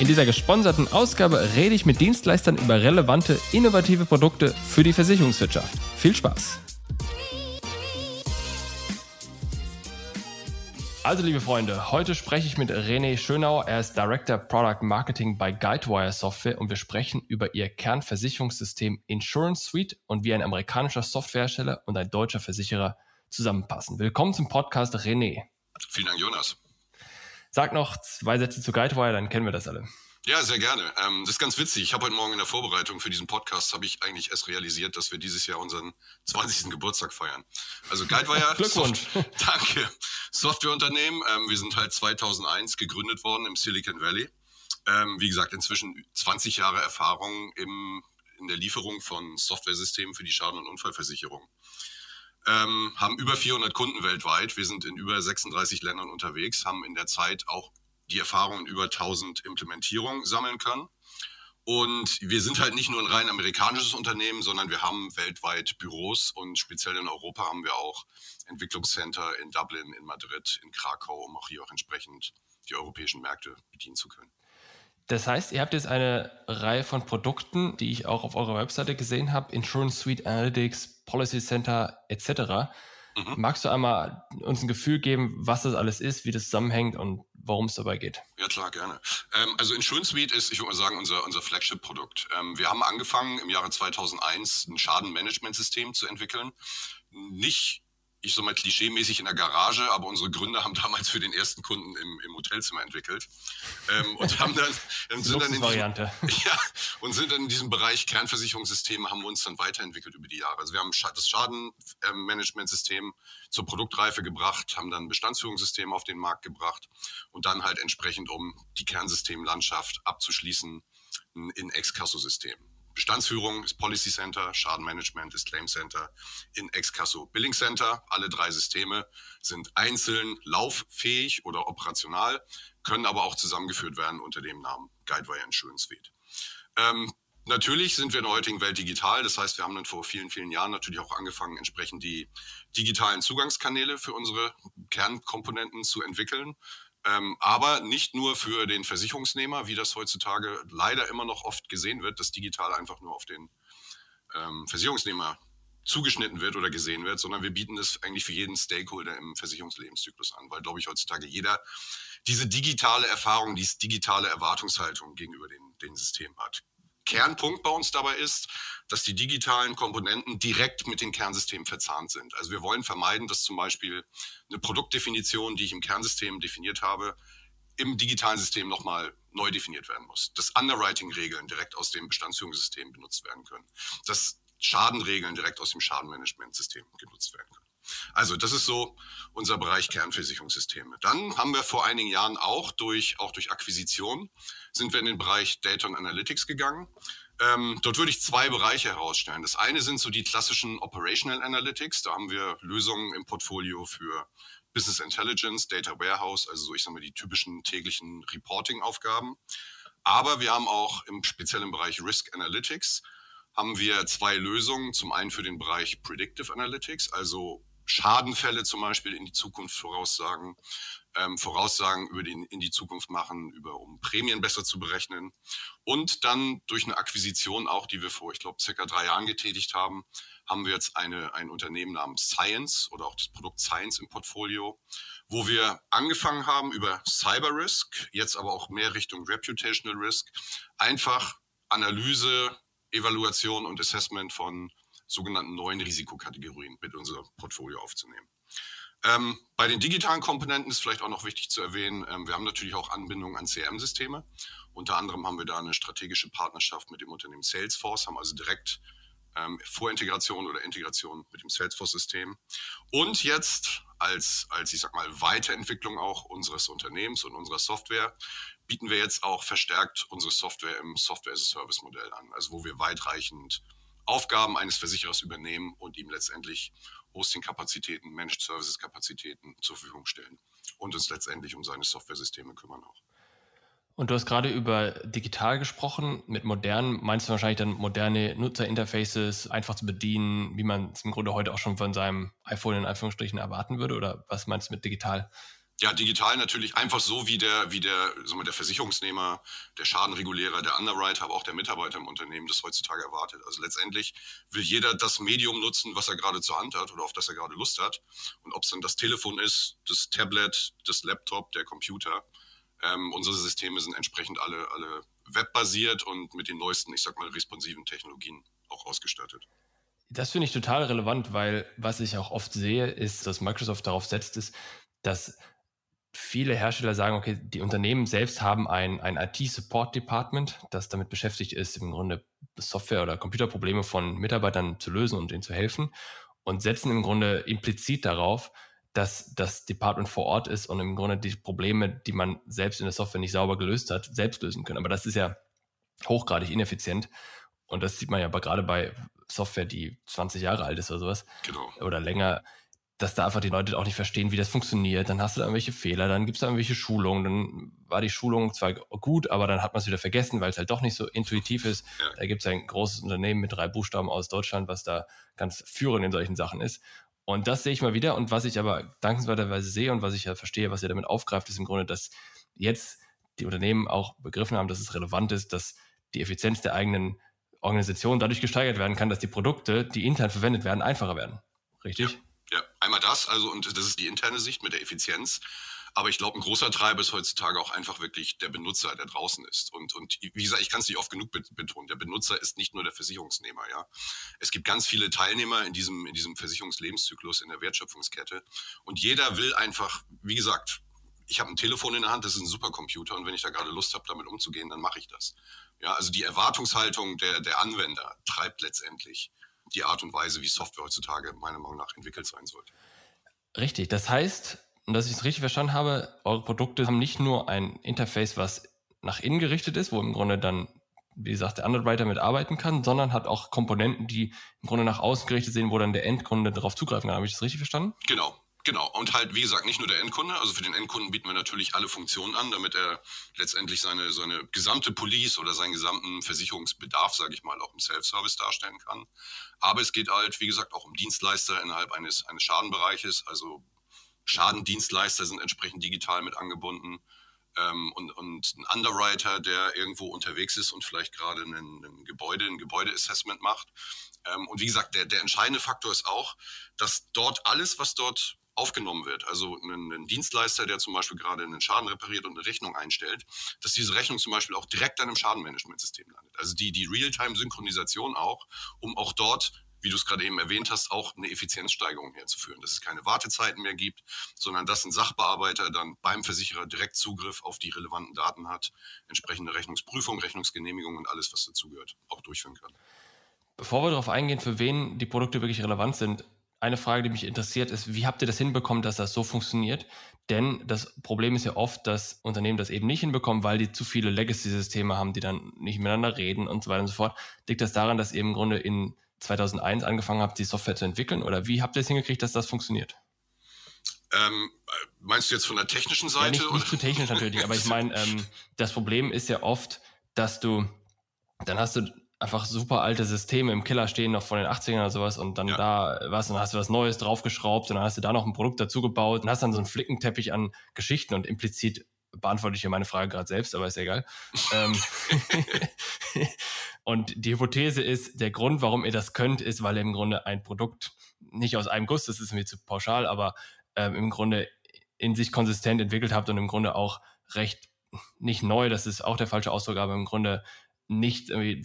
In dieser gesponserten Ausgabe rede ich mit Dienstleistern über relevante, innovative Produkte für die Versicherungswirtschaft. Viel Spaß! Also liebe Freunde, heute spreche ich mit René Schönau. Er ist Director Product Marketing bei Guidewire Software und wir sprechen über ihr Kernversicherungssystem Insurance Suite und wie ein amerikanischer Softwarehersteller und ein deutscher Versicherer zusammenpassen. Willkommen zum Podcast René. Vielen Dank, Jonas. Sag noch zwei Sätze zu Guidewire, dann kennen wir das alle. Ja, sehr gerne. Ähm, das ist ganz witzig. Ich habe heute Morgen in der Vorbereitung für diesen Podcast habe ich eigentlich erst realisiert, dass wir dieses Jahr unseren 20. Geburtstag feiern. Also Guidewire. Glückwunsch. Soft danke. Softwareunternehmen. Ähm, wir sind halt 2001 gegründet worden im Silicon Valley. Ähm, wie gesagt, inzwischen 20 Jahre Erfahrung im, in der Lieferung von Softwaresystemen für die Schaden- und Unfallversicherung ähm, haben über 400 Kunden weltweit. Wir sind in über 36 Ländern unterwegs, haben in der Zeit auch die Erfahrungen über 1000 Implementierungen sammeln können. Und wir sind halt nicht nur ein rein amerikanisches Unternehmen, sondern wir haben weltweit Büros und speziell in Europa haben wir auch Entwicklungscenter in Dublin, in Madrid, in Krakau, um auch hier auch entsprechend die europäischen Märkte bedienen zu können. Das heißt, ihr habt jetzt eine Reihe von Produkten, die ich auch auf eurer Webseite gesehen habe, Insurance Suite Analytics, Policy Center etc. Mhm. Magst du einmal uns ein Gefühl geben, was das alles ist, wie das zusammenhängt und worum es dabei geht? Ja, klar, gerne. Ähm, also Insurance Suite ist, ich würde mal sagen, unser, unser Flagship-Produkt. Ähm, wir haben angefangen im Jahre 2001 ein Schadenmanagementsystem zu entwickeln. Nicht ich so mal klischeemäßig in der Garage, aber unsere Gründer haben damals für den ersten Kunden im, im Hotelzimmer entwickelt ähm, und haben dann, dann sind dann in diesem, ja, und sind dann in diesem Bereich Kernversicherungssysteme haben wir uns dann weiterentwickelt über die Jahre. Also wir haben das Schadenmanagementsystem zur Produktreife gebracht, haben dann Bestandsführungssystem auf den Markt gebracht und dann halt entsprechend, um die Kernsystemlandschaft abzuschließen, ein Ex-Casso-System. Bestandsführung ist Policy Center, Schadenmanagement ist Claim Center, in Excasso Billing Center. Alle drei Systeme sind einzeln lauffähig oder operational, können aber auch zusammengeführt werden unter dem Namen Guidewire Insurance Suite. Ähm, Natürlich sind wir in der heutigen Welt digital. Das heißt, wir haben dann vor vielen, vielen Jahren natürlich auch angefangen, entsprechend die digitalen Zugangskanäle für unsere Kernkomponenten zu entwickeln. Ähm, aber nicht nur für den Versicherungsnehmer, wie das heutzutage leider immer noch oft gesehen wird, dass digital einfach nur auf den ähm, Versicherungsnehmer zugeschnitten wird oder gesehen wird, sondern wir bieten es eigentlich für jeden Stakeholder im Versicherungslebenszyklus an, weil, glaube ich, heutzutage jeder diese digitale Erfahrung, diese digitale Erwartungshaltung gegenüber den, den Systemen hat. Kernpunkt bei uns dabei ist, dass die digitalen Komponenten direkt mit den Kernsystemen verzahnt sind. Also wir wollen vermeiden, dass zum Beispiel eine Produktdefinition, die ich im Kernsystem definiert habe, im digitalen System nochmal neu definiert werden muss. Dass Underwriting-Regeln direkt aus dem Bestandsführungssystem benutzt werden können. Dass Schadenregeln direkt aus dem Schadenmanagementsystem genutzt werden können. Also das ist so unser Bereich Kernversicherungssysteme. Dann haben wir vor einigen Jahren auch durch, auch durch Akquisition, sind wir in den Bereich Data und Analytics gegangen. Ähm, dort würde ich zwei Bereiche herausstellen. Das eine sind so die klassischen Operational Analytics. Da haben wir Lösungen im Portfolio für Business Intelligence, Data Warehouse, also so ich sage mal die typischen täglichen Reporting-Aufgaben. Aber wir haben auch im speziellen Bereich Risk Analytics haben wir zwei Lösungen. Zum einen für den Bereich Predictive Analytics, also Schadenfälle zum Beispiel in die Zukunft voraussagen, ähm, Voraussagen über die, in die Zukunft machen, über um Prämien besser zu berechnen. Und dann durch eine Akquisition auch, die wir vor, ich glaube, circa drei Jahren getätigt haben, haben wir jetzt eine, ein Unternehmen namens Science oder auch das Produkt Science im Portfolio, wo wir angefangen haben über Cyber Risk, jetzt aber auch mehr Richtung Reputational Risk, einfach Analyse, Evaluation und Assessment von sogenannten neuen Risikokategorien mit unser Portfolio aufzunehmen. Ähm, bei den digitalen Komponenten ist vielleicht auch noch wichtig zu erwähnen, ähm, wir haben natürlich auch Anbindungen an CRM-Systeme. Unter anderem haben wir da eine strategische Partnerschaft mit dem Unternehmen Salesforce, haben also direkt ähm, Vorintegration oder Integration mit dem Salesforce-System. Und jetzt als, als, ich sag mal, Weiterentwicklung auch unseres Unternehmens und unserer Software bieten wir jetzt auch verstärkt unsere Software im Software-as-a-Service-Modell an. Also wo wir weitreichend Aufgaben eines Versicherers übernehmen und ihm letztendlich Hosting-Kapazitäten, Managed Services-Kapazitäten zur Verfügung stellen und uns letztendlich um seine Software-Systeme kümmern auch. Und du hast gerade über digital gesprochen. Mit modern meinst du wahrscheinlich dann moderne Nutzerinterfaces, einfach zu bedienen, wie man es im Grunde heute auch schon von seinem iPhone in Anführungsstrichen erwarten würde? Oder was meinst du mit digital? Ja, digital natürlich einfach so, wie der, wie der, sagen der Versicherungsnehmer, der Schadenregulierer, der Underwriter, aber auch der Mitarbeiter im Unternehmen das heutzutage erwartet. Also letztendlich will jeder das Medium nutzen, was er gerade zur Hand hat oder auf das er gerade Lust hat. Und ob es dann das Telefon ist, das Tablet, das Laptop, der Computer. Ähm, unsere Systeme sind entsprechend alle, alle webbasiert und mit den neuesten, ich sag mal, responsiven Technologien auch ausgestattet. Das finde ich total relevant, weil was ich auch oft sehe, ist, dass Microsoft darauf setzt, ist, dass viele Hersteller sagen, okay, die Unternehmen selbst haben ein, ein IT-Support-Department, das damit beschäftigt ist, im Grunde Software- oder Computerprobleme von Mitarbeitern zu lösen und ihnen zu helfen und setzen im Grunde implizit darauf, dass das Department vor Ort ist und im Grunde die Probleme, die man selbst in der Software nicht sauber gelöst hat, selbst lösen können. Aber das ist ja hochgradig ineffizient. Und das sieht man ja aber gerade bei Software, die 20 Jahre alt ist oder sowas. Genau. Oder länger dass da einfach die Leute auch nicht verstehen, wie das funktioniert. Dann hast du da irgendwelche Fehler, dann gibt es da irgendwelche Schulungen, dann war die Schulung zwar gut, aber dann hat man es wieder vergessen, weil es halt doch nicht so intuitiv ist. Ja. Da gibt es ein großes Unternehmen mit drei Buchstaben aus Deutschland, was da ganz führend in solchen Sachen ist. Und das sehe ich mal wieder. Und was ich aber dankenswerterweise sehe und was ich ja verstehe, was ihr damit aufgreift, ist im Grunde, dass jetzt die Unternehmen auch begriffen haben, dass es relevant ist, dass die Effizienz der eigenen Organisation dadurch gesteigert werden kann, dass die Produkte, die intern verwendet werden, einfacher werden. Richtig? Ja. Ja, einmal das, also und das ist die interne Sicht mit der Effizienz. Aber ich glaube, ein großer Treiber ist heutzutage auch einfach wirklich der Benutzer, der draußen ist. Und, und wie gesagt, ich kann es nicht oft genug betonen. Der Benutzer ist nicht nur der Versicherungsnehmer, ja. Es gibt ganz viele Teilnehmer in diesem, in diesem Versicherungslebenszyklus, in der Wertschöpfungskette. Und jeder will einfach, wie gesagt, ich habe ein Telefon in der Hand, das ist ein Supercomputer und wenn ich da gerade Lust habe, damit umzugehen, dann mache ich das. Ja, also die Erwartungshaltung der, der Anwender treibt letztendlich die Art und Weise, wie Software heutzutage meiner Meinung nach entwickelt sein sollte. Richtig. Das heißt, und dass ich es richtig verstanden habe, eure Produkte haben nicht nur ein Interface, was nach innen gerichtet ist, wo im Grunde dann, wie gesagt, der Underwriter mitarbeiten kann, sondern hat auch Komponenten, die im Grunde nach außen gerichtet sind, wo dann der Endkunde darauf zugreifen kann. Habe ich das richtig verstanden? Genau. Genau, und halt, wie gesagt, nicht nur der Endkunde, also für den Endkunden bieten wir natürlich alle Funktionen an, damit er letztendlich seine, seine gesamte Police oder seinen gesamten Versicherungsbedarf, sage ich mal, auch im Self-Service darstellen kann. Aber es geht halt, wie gesagt, auch um Dienstleister innerhalb eines, eines Schadenbereiches, also Schadendienstleister sind entsprechend digital mit angebunden. Ähm, und, und ein Underwriter, der irgendwo unterwegs ist und vielleicht gerade ein, ein Gebäude, ein Gebäudeassessment macht. Ähm, und wie gesagt, der, der entscheidende Faktor ist auch, dass dort alles, was dort aufgenommen wird, also ein, ein, Dienstleister, der zum Beispiel gerade einen Schaden repariert und eine Rechnung einstellt, dass diese Rechnung zum Beispiel auch direkt dann im Schadenmanagementsystem landet. Also die, die Realtime-Synchronisation auch, um auch dort wie du es gerade eben erwähnt hast, auch eine Effizienzsteigerung herzuführen, dass es keine Wartezeiten mehr gibt, sondern dass ein Sachbearbeiter dann beim Versicherer direkt Zugriff auf die relevanten Daten hat, entsprechende Rechnungsprüfung, Rechnungsgenehmigung und alles, was dazugehört, auch durchführen kann. Bevor wir darauf eingehen, für wen die Produkte wirklich relevant sind, eine Frage, die mich interessiert, ist, wie habt ihr das hinbekommen, dass das so funktioniert? Denn das Problem ist ja oft, dass Unternehmen das eben nicht hinbekommen, weil die zu viele Legacy-Systeme haben, die dann nicht miteinander reden und so weiter und so fort. Liegt das daran, dass ihr im Grunde in 2001 angefangen habt, die Software zu entwickeln? Oder wie habt ihr es hingekriegt, dass das funktioniert? Ähm, meinst du jetzt von der technischen Seite? Ja, nicht, nicht zu technisch natürlich, aber ich meine, ähm, das Problem ist ja oft, dass du, dann hast du einfach super alte Systeme im Keller stehen, noch von den 80ern oder sowas und dann ja. da was, und dann hast du was Neues draufgeschraubt und dann hast du da noch ein Produkt dazu gebaut und hast dann so einen Flickenteppich an Geschichten und implizit beantworte ich hier meine Frage gerade selbst, aber ist egal. ähm, und die Hypothese ist, der Grund, warum ihr das könnt, ist, weil ihr im Grunde ein Produkt nicht aus einem Guss, das ist mir zu pauschal, aber ähm, im Grunde in sich konsistent entwickelt habt und im Grunde auch recht nicht neu, das ist auch der falsche Ausdruck, aber im Grunde nicht irgendwie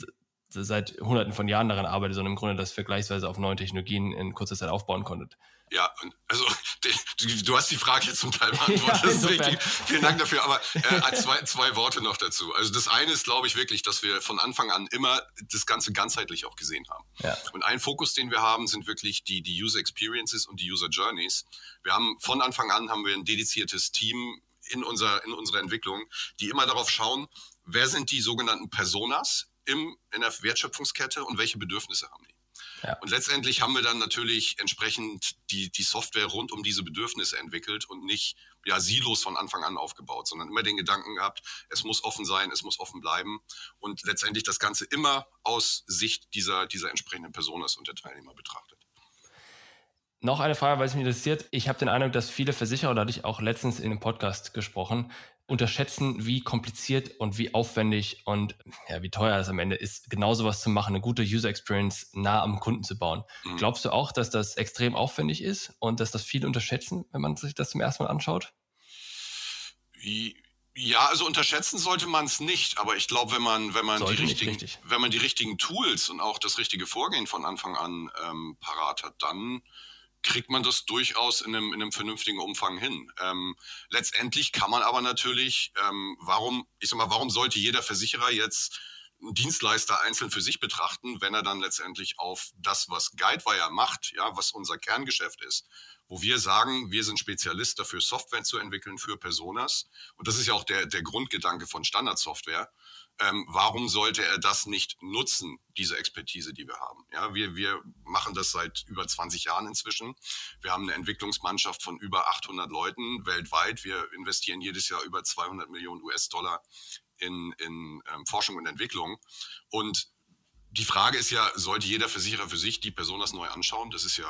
seit hunderten von Jahren daran arbeitet, sondern im Grunde das vergleichsweise auf neuen Technologien in kurzer Zeit aufbauen konntet. Ja, also du, hast die Frage jetzt zum Teil beantwortet. Ja, Vielen Dank dafür. Aber äh, zwei, zwei Worte noch dazu. Also das eine ist, glaube ich, wirklich, dass wir von Anfang an immer das Ganze ganzheitlich auch gesehen haben. Ja. Und ein Fokus, den wir haben, sind wirklich die, die User Experiences und die User Journeys. Wir haben von Anfang an haben wir ein dediziertes Team in unserer, in unserer Entwicklung, die immer darauf schauen, wer sind die sogenannten Personas im, in der Wertschöpfungskette und welche Bedürfnisse haben die. Ja. Und letztendlich haben wir dann natürlich entsprechend die, die Software rund um diese Bedürfnisse entwickelt und nicht ja, Silos von Anfang an aufgebaut, sondern immer den Gedanken gehabt, es muss offen sein, es muss offen bleiben und letztendlich das Ganze immer aus Sicht dieser, dieser entsprechenden Personas und der Teilnehmer betrachtet. Noch eine Frage, weil es mich interessiert. Ich habe den Eindruck, dass viele Versicherer, da hatte ich auch letztens in einem Podcast gesprochen, unterschätzen, wie kompliziert und wie aufwendig und ja, wie teuer es am Ende ist, genau sowas zu machen, eine gute User Experience nah am Kunden zu bauen. Mhm. Glaubst du auch, dass das extrem aufwendig ist und dass das viele unterschätzen, wenn man sich das zum ersten Mal anschaut? Ja, also unterschätzen sollte man es nicht, aber ich glaube, wenn man, wenn man die richtigen, richtig. wenn man die richtigen Tools und auch das richtige Vorgehen von Anfang an ähm, parat hat, dann kriegt man das durchaus in einem, in einem vernünftigen Umfang hin. Ähm, letztendlich kann man aber natürlich, ähm, warum, ich sag mal, warum sollte jeder Versicherer jetzt einen Dienstleister einzeln für sich betrachten, wenn er dann letztendlich auf das, was Guidewire macht, ja, was unser Kerngeschäft ist, wo wir sagen, wir sind Spezialist dafür, Software zu entwickeln für Personas. Und das ist ja auch der, der Grundgedanke von Standardsoftware ähm, warum sollte er das nicht nutzen, diese Expertise, die wir haben? Ja, wir, wir machen das seit über 20 Jahren inzwischen. Wir haben eine Entwicklungsmannschaft von über 800 Leuten weltweit. Wir investieren jedes Jahr über 200 Millionen US-Dollar in, in ähm, Forschung und Entwicklung. Und die Frage ist ja, sollte jeder Versicherer für sich die Personas neu anschauen? Das ist ja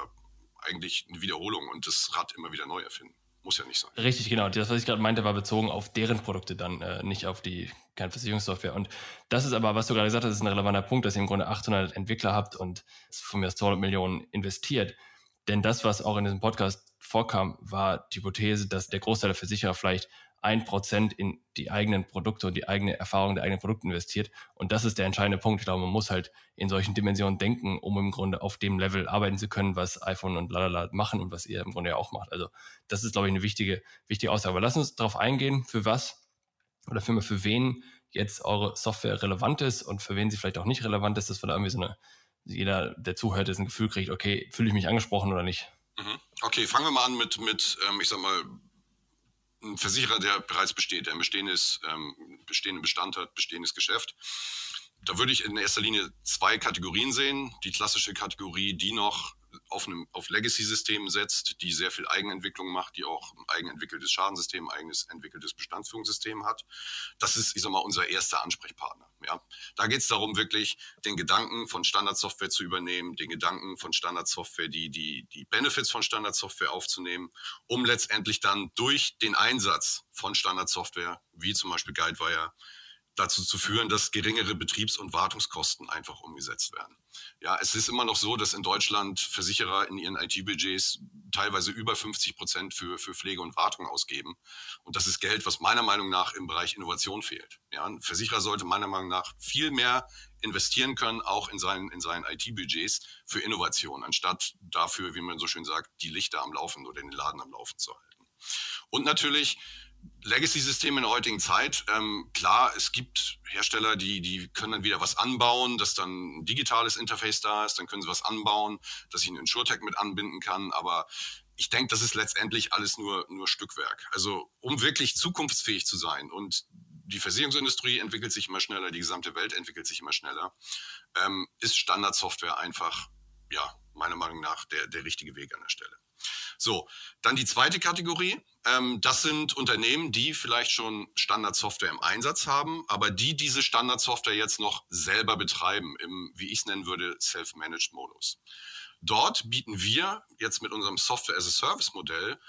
eigentlich eine Wiederholung und das Rad immer wieder neu erfinden. Muss ja nicht sein. Richtig, genau. Das, was ich gerade meinte, war bezogen auf deren Produkte dann, äh, nicht auf die Kernversicherungssoftware. Und das ist aber, was du gerade gesagt hast, ist ein relevanter Punkt, dass ihr im Grunde 800 Entwickler habt und von mir aus 200 Millionen investiert. Denn das, was auch in diesem Podcast vorkam, war die Hypothese, dass der Großteil der Versicherer vielleicht ein Prozent in die eigenen Produkte und die eigene Erfahrung der eigenen Produkte investiert. Und das ist der entscheidende Punkt. Ich glaube, man muss halt in solchen Dimensionen denken, um im Grunde auf dem Level arbeiten zu können, was iPhone und lalala machen und was ihr im Grunde ja auch macht. Also das ist, glaube ich, eine wichtige, wichtige Aussage. Aber lass uns darauf eingehen, für was oder für, für wen jetzt eure Software relevant ist und für wen sie vielleicht auch nicht relevant ist, dass wir da irgendwie so eine, jeder, der zuhört, jetzt ein Gefühl kriegt, okay, fühle ich mich angesprochen oder nicht? Mhm. Okay, fangen wir mal an mit, mit ähm, ich sag mal, ein Versicherer, der bereits besteht, der ein bestehendes, ähm, bestehenden Bestand hat, bestehendes Geschäft. Da würde ich in erster Linie zwei Kategorien sehen. Die klassische Kategorie, die noch auf, einem, auf Legacy-Systemen setzt, die sehr viel Eigenentwicklung macht, die auch ein eigenentwickeltes Schadensystem, ein eigenes entwickeltes Bestandsführungssystem hat. Das ist, ich sag mal, unser erster Ansprechpartner. Ja. Da geht es darum, wirklich den Gedanken von Standardsoftware zu übernehmen, den Gedanken von Standardsoftware, die, die, die Benefits von Standardsoftware aufzunehmen, um letztendlich dann durch den Einsatz von Standardsoftware, wie zum Beispiel Guidewire, dazu zu führen, dass geringere Betriebs- und Wartungskosten einfach umgesetzt werden. Ja, es ist immer noch so, dass in Deutschland Versicherer in ihren IT-Budgets teilweise über 50 Prozent für, für Pflege und Wartung ausgeben. Und das ist Geld, was meiner Meinung nach im Bereich Innovation fehlt. Ja, ein Versicherer sollte meiner Meinung nach viel mehr investieren können, auch in seinen, in seinen IT-Budgets für Innovation, anstatt dafür, wie man so schön sagt, die Lichter am Laufen oder den Laden am Laufen zu halten. Und natürlich Legacy-Systeme in der heutigen Zeit, ähm, klar, es gibt Hersteller, die, die können dann wieder was anbauen, dass dann ein digitales Interface da ist, dann können sie was anbauen, dass ich einen InsurTech mit anbinden kann, aber ich denke, das ist letztendlich alles nur, nur Stückwerk. Also um wirklich zukunftsfähig zu sein und die Versicherungsindustrie entwickelt sich immer schneller, die gesamte Welt entwickelt sich immer schneller, ähm, ist Standardsoftware einfach, ja, meiner Meinung nach der, der richtige Weg an der Stelle. So, dann die zweite Kategorie. Ähm, das sind Unternehmen, die vielleicht schon Standardsoftware im Einsatz haben, aber die diese Standardsoftware jetzt noch selber betreiben, im, wie ich es nennen würde, Self-Managed-Modus. Dort bieten wir jetzt mit unserem Software-as-a-Service-Modell,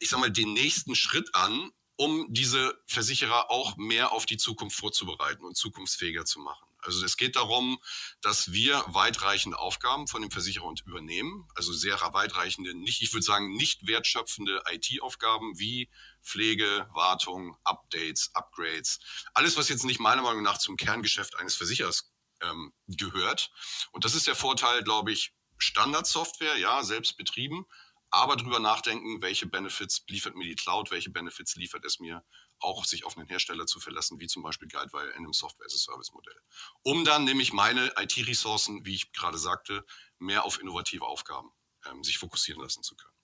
ich sag mal, den nächsten Schritt an, um diese Versicherer auch mehr auf die Zukunft vorzubereiten und zukunftsfähiger zu machen. Also es geht darum, dass wir weitreichende Aufgaben von dem Versicherer übernehmen, also sehr weitreichende, nicht, ich würde sagen, nicht wertschöpfende IT-Aufgaben wie Pflege, Wartung, Updates, Upgrades, alles, was jetzt nicht meiner Meinung nach zum Kerngeschäft eines Versicherers ähm, gehört. Und das ist der Vorteil, glaube ich, Standardsoftware, ja, selbst betrieben, aber darüber nachdenken, welche Benefits liefert mir die Cloud, welche Benefits liefert es mir, auch sich auf einen Hersteller zu verlassen, wie zum Beispiel Guidewire in einem Software-as-a-Service-Modell. Um dann nämlich meine IT-Ressourcen, wie ich gerade sagte, mehr auf innovative Aufgaben ähm, sich fokussieren lassen zu können.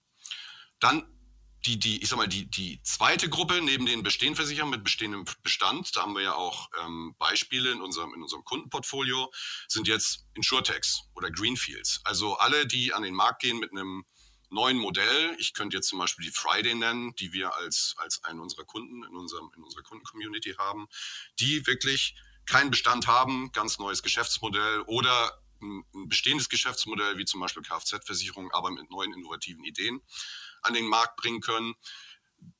Dann die, die, ich sag mal, die, die zweite Gruppe neben den bestehenden Versicherern mit bestehendem Bestand, da haben wir ja auch ähm, Beispiele in unserem, in unserem Kundenportfolio, sind jetzt Insurtechs oder Greenfields. Also alle, die an den Markt gehen mit einem neuen Modell. Ich könnte jetzt zum Beispiel die Friday nennen, die wir als, als einen unserer Kunden in, unserem, in unserer Kundencommunity haben, die wirklich keinen Bestand haben, ganz neues Geschäftsmodell oder ein, ein bestehendes Geschäftsmodell wie zum Beispiel Kfz-Versicherung, aber mit neuen innovativen Ideen an den Markt bringen können.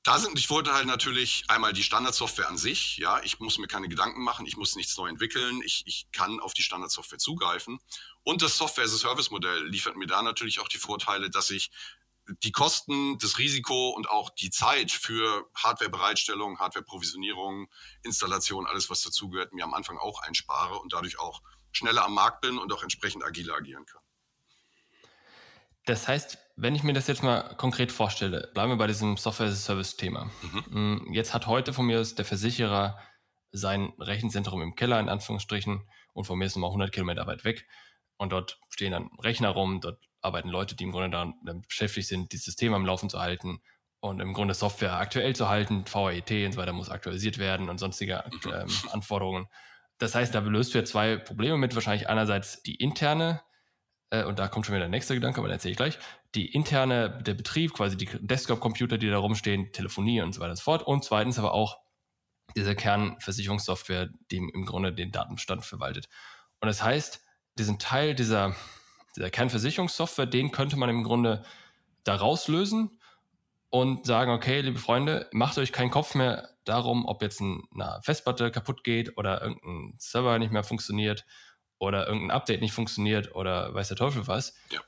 Da sind ich wollte halt natürlich einmal die Standardsoftware an sich. Ja, ich muss mir keine Gedanken machen, ich muss nichts neu entwickeln, ich, ich kann auf die Standardsoftware zugreifen. Und das Software-as-a-Service-Modell liefert mir da natürlich auch die Vorteile, dass ich die Kosten, das Risiko und auch die Zeit für Hardware-Bereitstellung, Hardware-Provisionierung, Installation, alles was dazugehört, mir am Anfang auch einspare und dadurch auch schneller am Markt bin und auch entsprechend agiler agieren kann. Das heißt, wenn ich mir das jetzt mal konkret vorstelle, bleiben wir bei diesem Software-Service-Thema. Mhm. Mm, jetzt hat heute von mir der Versicherer sein Rechenzentrum im Keller, in Anführungsstrichen, und von mir ist es mal 100 Kilometer weit weg. Und dort stehen dann Rechner rum, dort arbeiten Leute, die im Grunde damit beschäftigt sind, dieses System am Laufen zu halten und im Grunde Software aktuell zu halten. VAET und so weiter muss aktualisiert werden und sonstige mhm. ähm, Anforderungen. Das heißt, da löst du ja zwei Probleme mit. Wahrscheinlich einerseits die interne äh, und da kommt schon wieder der nächste Gedanke, aber den erzähle ich gleich, die interne, der Betrieb, quasi die Desktop-Computer, die da rumstehen, Telefonie und so weiter und so fort. Und zweitens aber auch diese Kernversicherungssoftware, die im Grunde den Datenbestand verwaltet. Und das heißt, diesen Teil dieser, dieser Kernversicherungssoftware, den könnte man im Grunde da rauslösen und sagen, okay, liebe Freunde, macht euch keinen Kopf mehr darum, ob jetzt eine Festplatte kaputt geht oder irgendein Server nicht mehr funktioniert oder irgendein Update nicht funktioniert oder weiß der Teufel was. Ja.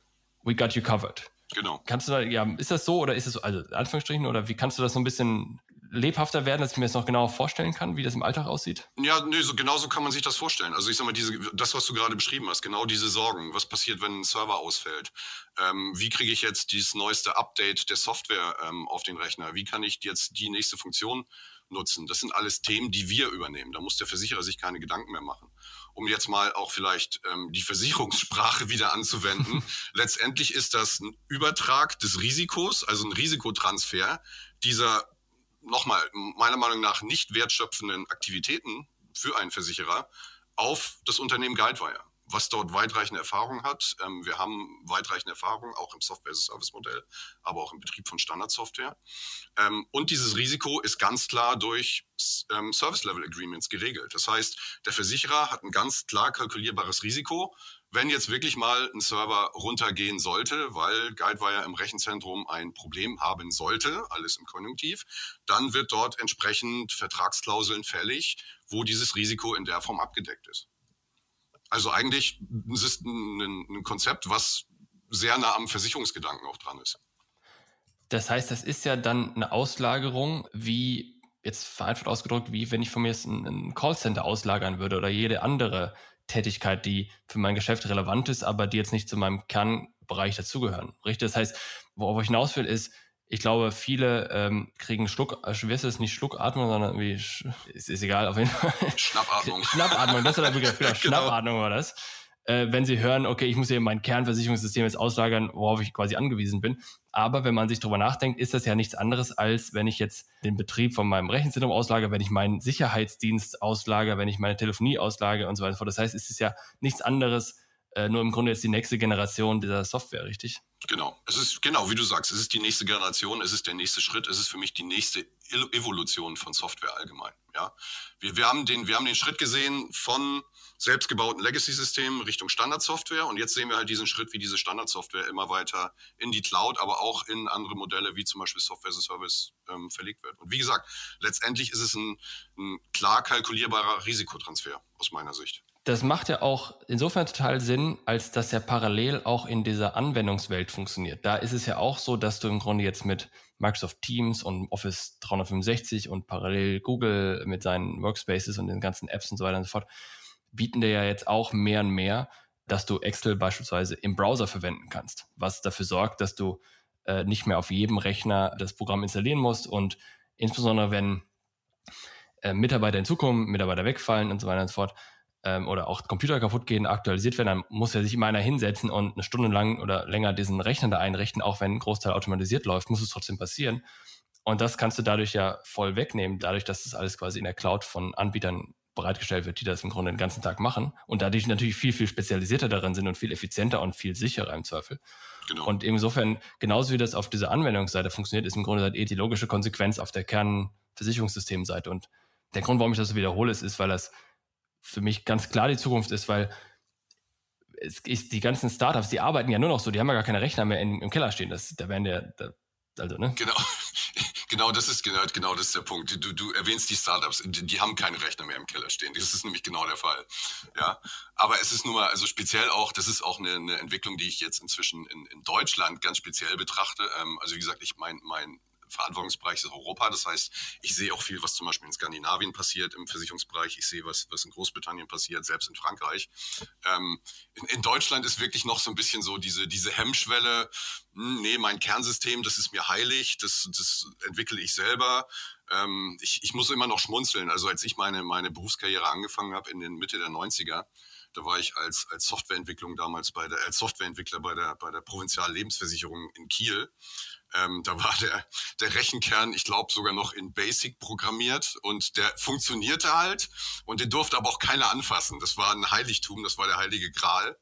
We got you covered. Genau. Kannst du da, ja, ist das so oder ist es so, also Anführungsstrichen, oder wie kannst du das so ein bisschen lebhafter werden, dass ich mir das noch genauer vorstellen kann, wie das im Alltag aussieht? Ja, nee, so genau so kann man sich das vorstellen. Also ich sag mal, diese, das, was du gerade beschrieben hast, genau diese Sorgen. Was passiert, wenn ein Server ausfällt? Ähm, wie kriege ich jetzt dieses neueste Update der Software ähm, auf den Rechner? Wie kann ich jetzt die nächste Funktion nutzen? Das sind alles Themen, die wir übernehmen. Da muss der Versicherer sich keine Gedanken mehr machen um jetzt mal auch vielleicht ähm, die Versicherungssprache wieder anzuwenden. Letztendlich ist das ein Übertrag des Risikos, also ein Risikotransfer dieser nochmal meiner Meinung nach nicht wertschöpfenden Aktivitäten für einen Versicherer auf das Unternehmen Guidewire was dort weitreichende Erfahrung hat. Ähm, wir haben weitreichende Erfahrung auch im Software-as-a-Service-Modell, aber auch im Betrieb von Standardsoftware. Ähm, und dieses Risiko ist ganz klar durch ähm, Service-Level-Agreements geregelt. Das heißt, der Versicherer hat ein ganz klar kalkulierbares Risiko. Wenn jetzt wirklich mal ein Server runtergehen sollte, weil Guidewire im Rechenzentrum ein Problem haben sollte, alles im Konjunktiv, dann wird dort entsprechend Vertragsklauseln fällig, wo dieses Risiko in der Form abgedeckt ist. Also eigentlich ist es ein, ein Konzept, was sehr nah am Versicherungsgedanken auch dran ist. Das heißt, das ist ja dann eine Auslagerung, wie jetzt vereinfacht ausgedrückt, wie wenn ich von mir jetzt ein, ein Callcenter auslagern würde oder jede andere Tätigkeit, die für mein Geschäft relevant ist, aber die jetzt nicht zu meinem Kernbereich dazugehören. Richtig? Das heißt, worauf ich hinaus will, ist, ich glaube, viele ähm, kriegen Schluck, wie ist es nicht Schluckatmung, sondern wie, ist, ist egal, auf jeden Fall. Schnappatmung. Schnappatmung, das war der Begriff, genau, genau. Schnappatmung war das. Äh, wenn sie hören, okay, ich muss hier mein Kernversicherungssystem jetzt auslagern, worauf ich quasi angewiesen bin. Aber wenn man sich darüber nachdenkt, ist das ja nichts anderes, als wenn ich jetzt den Betrieb von meinem Rechenzentrum auslage, wenn ich meinen Sicherheitsdienst auslage, wenn ich meine Telefonie auslage und so weiter. Das heißt, es ist ja nichts anderes, äh, nur im Grunde jetzt die nächste Generation dieser Software, richtig? Genau. Es ist genau, wie du sagst, es ist die nächste Generation, es ist der nächste Schritt, es ist für mich die nächste Evolution von Software allgemein. Ja, wir, wir haben den, wir haben den Schritt gesehen von selbstgebauten Legacy-Systemen Richtung Standardsoftware und jetzt sehen wir halt diesen Schritt, wie diese Standardsoftware immer weiter in die Cloud, aber auch in andere Modelle wie zum Beispiel Software as a Service ähm, verlegt wird. Und wie gesagt, letztendlich ist es ein, ein klar kalkulierbarer Risikotransfer aus meiner Sicht. Das macht ja auch insofern total Sinn, als dass er parallel auch in dieser Anwendungswelt funktioniert. Da ist es ja auch so, dass du im Grunde jetzt mit Microsoft Teams und Office 365 und parallel Google mit seinen Workspaces und den ganzen Apps und so weiter und so fort bieten dir ja jetzt auch mehr und mehr, dass du Excel beispielsweise im Browser verwenden kannst, was dafür sorgt, dass du äh, nicht mehr auf jedem Rechner das Programm installieren musst und insbesondere wenn äh, Mitarbeiter hinzukommen, Mitarbeiter wegfallen und so weiter und so fort, ähm, oder auch Computer kaputt gehen, aktualisiert werden, dann muss ja sich immer einer hinsetzen und eine Stunde lang oder länger diesen Rechner da einrichten, auch wenn ein Großteil automatisiert läuft, muss es trotzdem passieren. Und das kannst du dadurch ja voll wegnehmen, dadurch, dass das alles quasi in der Cloud von Anbietern bereitgestellt wird, die das im Grunde den ganzen Tag machen und dadurch natürlich viel, viel spezialisierter darin sind und viel effizienter und viel sicherer im Zweifel. Genau. Und insofern, genauso wie das auf dieser Anwendungsseite funktioniert, ist im Grunde halt eh die logische Konsequenz auf der Kernversicherungssystemseite. Und der Grund, warum ich das so wiederhole, ist, ist, weil das für mich ganz klar die Zukunft ist, weil es ist die ganzen Startups, die arbeiten ja nur noch so, die haben ja gar keine Rechner mehr in, im Keller stehen. Das, da werden der, da, also, ne? Genau. Genau, das ist genau, genau das ist der Punkt. Du, du erwähnst die Startups, die, die haben keine Rechner mehr im Keller stehen. Das ist nämlich genau der Fall. Ja, aber es ist nun mal, also speziell auch, das ist auch eine, eine Entwicklung, die ich jetzt inzwischen in, in Deutschland ganz speziell betrachte. Ähm, also wie gesagt, ich mein, mein Verantwortungsbereich ist Europa. Das heißt, ich sehe auch viel, was zum Beispiel in Skandinavien passiert im Versicherungsbereich. Ich sehe, was, was in Großbritannien passiert, selbst in Frankreich. Ähm, in, in Deutschland ist wirklich noch so ein bisschen so diese, diese Hemmschwelle, hm, nee, mein Kernsystem, das ist mir heilig, das, das entwickle ich selber. Ähm, ich, ich muss immer noch schmunzeln. Also als ich meine, meine Berufskarriere angefangen habe in den Mitte der 90er, da war ich als, als Softwareentwicklung damals bei der, als Softwareentwickler bei der, bei der Provinzial in Kiel. Ähm, da war der, der Rechenkern, ich glaube, sogar noch in Basic programmiert und der funktionierte halt und den durfte aber auch keiner anfassen. Das war ein Heiligtum, das war der heilige Gral.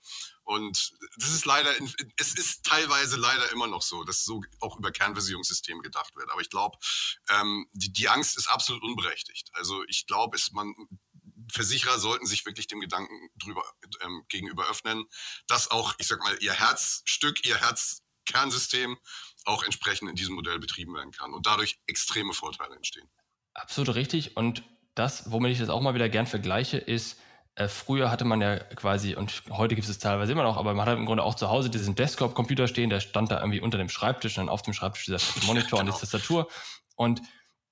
Und das ist leider, es ist teilweise leider immer noch so, dass so auch über Kernversicherungssysteme gedacht wird. Aber ich glaube, ähm, die, die Angst ist absolut unberechtigt. Also ich glaube, es man Versicherer sollten sich wirklich dem Gedanken drüber ähm, gegenüber öffnen, dass auch, ich sag mal, ihr Herzstück, ihr Herzkernsystem auch entsprechend in diesem Modell betrieben werden kann und dadurch extreme Vorteile entstehen. Absolut richtig. Und das, womit ich das auch mal wieder gern vergleiche, ist, äh, früher hatte man ja quasi, und heute gibt es teilweise immer noch, aber man hat im Grunde auch zu Hause diesen Desktop-Computer stehen, der stand da irgendwie unter dem Schreibtisch und dann auf dem Schreibtisch dieser Monitor genau. und die Tastatur. Und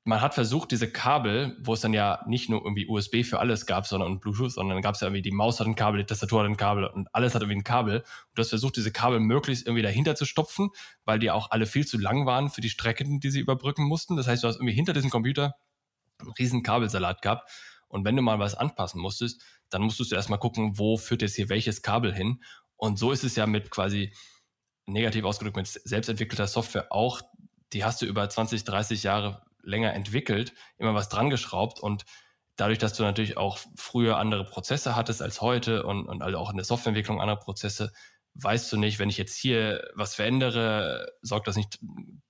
man hat versucht, diese Kabel, wo es dann ja nicht nur irgendwie USB für alles gab, sondern und Bluetooth, sondern dann gab es ja irgendwie die Maus hat ein Kabel, die Tastatur hat ein Kabel und alles hat irgendwie ein Kabel. Und du hast versucht, diese Kabel möglichst irgendwie dahinter zu stopfen, weil die auch alle viel zu lang waren für die Strecken, die sie überbrücken mussten. Das heißt, du hast irgendwie hinter diesem Computer einen riesen Kabelsalat gehabt. Und wenn du mal was anpassen musstest, dann musstest du erstmal gucken, wo führt jetzt hier welches Kabel hin. Und so ist es ja mit quasi negativ ausgedrückt mit selbstentwickelter Software auch. Die hast du über 20, 30 Jahre länger entwickelt, immer was dran geschraubt und dadurch, dass du natürlich auch früher andere Prozesse hattest als heute und, und also auch in der Softwareentwicklung andere Prozesse, weißt du nicht, wenn ich jetzt hier was verändere, sorgt das nicht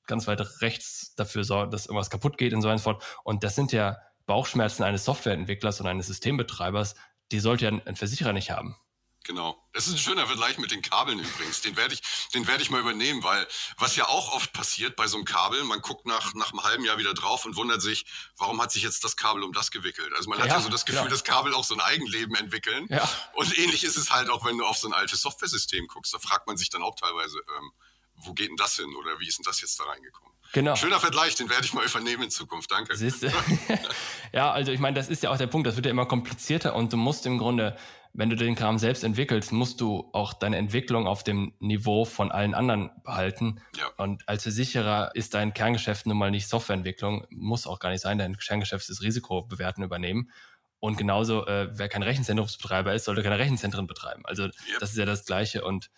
ganz weit rechts dafür, dass irgendwas kaputt geht und so weiter und so fort. Und das sind ja Bauchschmerzen eines Softwareentwicklers und eines Systembetreibers, die sollte ja ein Versicherer nicht haben. Genau. Das ist ein schöner Vergleich mit den Kabeln übrigens. Den werde ich, den werde ich mal übernehmen, weil was ja auch oft passiert bei so einem Kabel, man guckt nach, nach einem halben Jahr wieder drauf und wundert sich, warum hat sich jetzt das Kabel um das gewickelt? Also man hat ja, ja so das Gefühl, ja. dass Kabel auch so ein Eigenleben entwickeln. Ja. Und ähnlich ist es halt auch, wenn du auf so ein altes Software-System guckst. Da fragt man sich dann auch teilweise, ähm, wo geht denn das hin oder wie ist denn das jetzt da reingekommen? Genau. Schöner Vergleich, den werde ich mal übernehmen in Zukunft. Danke. Ja, also ich meine, das ist ja auch der Punkt, das wird ja immer komplizierter und du musst im Grunde wenn du den Kram selbst entwickelst, musst du auch deine Entwicklung auf dem Niveau von allen anderen behalten. Ja. Und als Versicherer ist dein Kerngeschäft nun mal nicht Softwareentwicklung, muss auch gar nicht sein. Dein Kerngeschäft ist Risikobewerten übernehmen. Und genauso, äh, wer kein Rechenzentrumsbetreiber ist, sollte keine Rechenzentren betreiben. Also yep. das ist ja das Gleiche. Und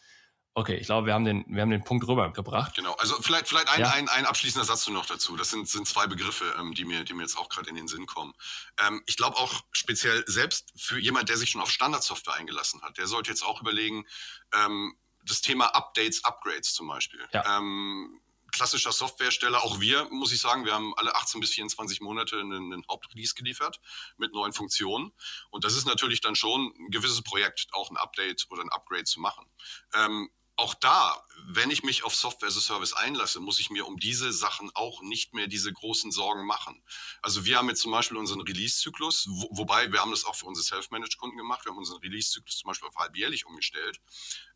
Okay, ich glaube, wir haben den, wir haben den Punkt rübergebracht. Genau. Also vielleicht, vielleicht ein, ja. ein, ein abschließender Satz noch dazu. Das sind, sind zwei Begriffe, ähm, die mir, die mir jetzt auch gerade in den Sinn kommen. Ähm, ich glaube auch speziell selbst für jemand, der sich schon auf Standardsoftware eingelassen hat, der sollte jetzt auch überlegen, ähm, das Thema Updates, Upgrades zum Beispiel. Ja. Ähm, klassischer Softwaresteller, auch wir, muss ich sagen, wir haben alle 18 bis 24 Monate einen, einen Hauptrelease geliefert mit neuen Funktionen. Und das ist natürlich dann schon ein gewisses Projekt, auch ein Update oder ein Upgrade zu machen. Auch da wenn ich mich auf Software as a Service einlasse, muss ich mir um diese Sachen auch nicht mehr diese großen Sorgen machen. Also wir haben jetzt zum Beispiel unseren Release-Zyklus, wo, wobei wir haben das auch für unsere Self-Managed-Kunden gemacht. Wir haben unseren Release-Zyklus zum Beispiel auf halbjährlich umgestellt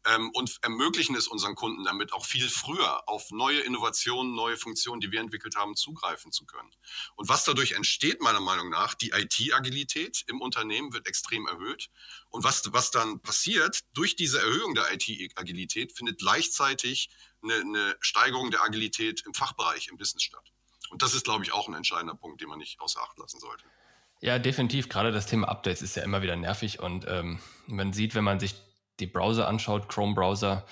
ähm, und ermöglichen es unseren Kunden damit auch viel früher auf neue Innovationen, neue Funktionen, die wir entwickelt haben, zugreifen zu können. Und was dadurch entsteht, meiner Meinung nach, die IT-Agilität im Unternehmen wird extrem erhöht. Und was, was dann passiert, durch diese Erhöhung der IT-Agilität findet gleichzeitig eine, eine Steigerung der Agilität im Fachbereich, im Business statt. Und das ist, glaube ich, auch ein entscheidender Punkt, den man nicht außer Acht lassen sollte. Ja, definitiv. Gerade das Thema Updates ist ja immer wieder nervig und ähm, man sieht, wenn man sich die Browser anschaut, Chrome-Browser,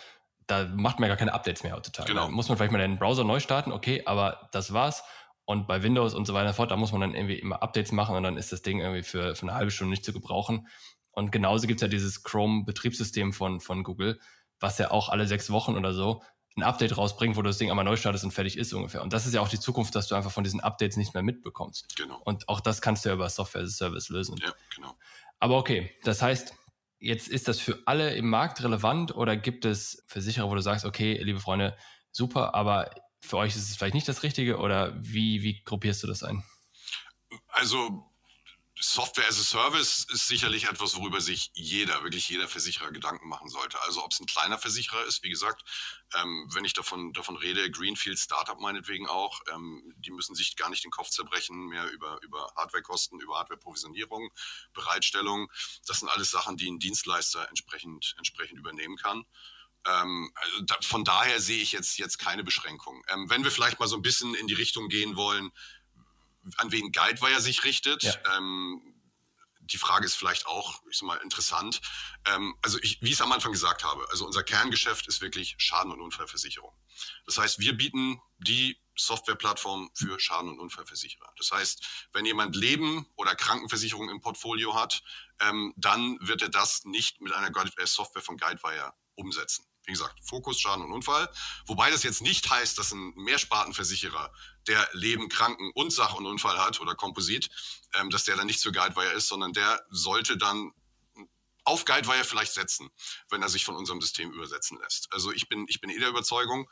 da macht man ja gar keine Updates mehr heutzutage. Genau. Da muss man vielleicht mal den Browser neu starten, okay, aber das war's. Und bei Windows und so weiter fort, da muss man dann irgendwie immer Updates machen und dann ist das Ding irgendwie für, für eine halbe Stunde nicht zu gebrauchen. Und genauso gibt's ja dieses Chrome-Betriebssystem von, von Google, was ja auch alle sechs Wochen oder so ein Update rausbringt, wo du das Ding einmal neu startest und fertig ist ungefähr. Und das ist ja auch die Zukunft, dass du einfach von diesen Updates nicht mehr mitbekommst. Genau. Und auch das kannst du ja über Software as a Service lösen. Ja, genau. Aber okay, das heißt, Jetzt ist das für alle im Markt relevant oder gibt es Versicherer, wo du sagst, okay, liebe Freunde, super, aber für euch ist es vielleicht nicht das Richtige oder wie, wie gruppierst du das ein? Also Software as a Service ist sicherlich etwas, worüber sich jeder, wirklich jeder Versicherer Gedanken machen sollte. Also ob es ein kleiner Versicherer ist, wie gesagt, ähm, wenn ich davon, davon rede, Greenfield Startup meinetwegen auch, ähm, die müssen sich gar nicht den Kopf zerbrechen mehr über, über Hardwarekosten, über Hardwareprovisionierung, Bereitstellung. Das sind alles Sachen, die ein Dienstleister entsprechend, entsprechend übernehmen kann. Ähm, also da, von daher sehe ich jetzt, jetzt keine Beschränkung. Ähm, wenn wir vielleicht mal so ein bisschen in die Richtung gehen wollen, an wen Guidewire sich richtet. Ja. Ähm, die Frage ist vielleicht auch, ich sag mal, interessant. Ähm, also ich, wie ich es am Anfang gesagt habe, also unser Kerngeschäft ist wirklich Schaden- und Unfallversicherung. Das heißt, wir bieten die Softwareplattform für Schaden- und Unfallversicherer. Das heißt, wenn jemand Leben- oder Krankenversicherung im Portfolio hat, ähm, dann wird er das nicht mit einer Software von Guidewire umsetzen. Wie gesagt, Fokus, Schaden und Unfall. Wobei das jetzt nicht heißt, dass ein Mehrspartenversicherer, der Leben, Kranken und Sach- und Unfall hat oder Komposit, ähm, dass der dann nicht für Guidewire ist, sondern der sollte dann auf Guidewire vielleicht setzen, wenn er sich von unserem System übersetzen lässt. Also ich bin, ich bin eh der Überzeugung,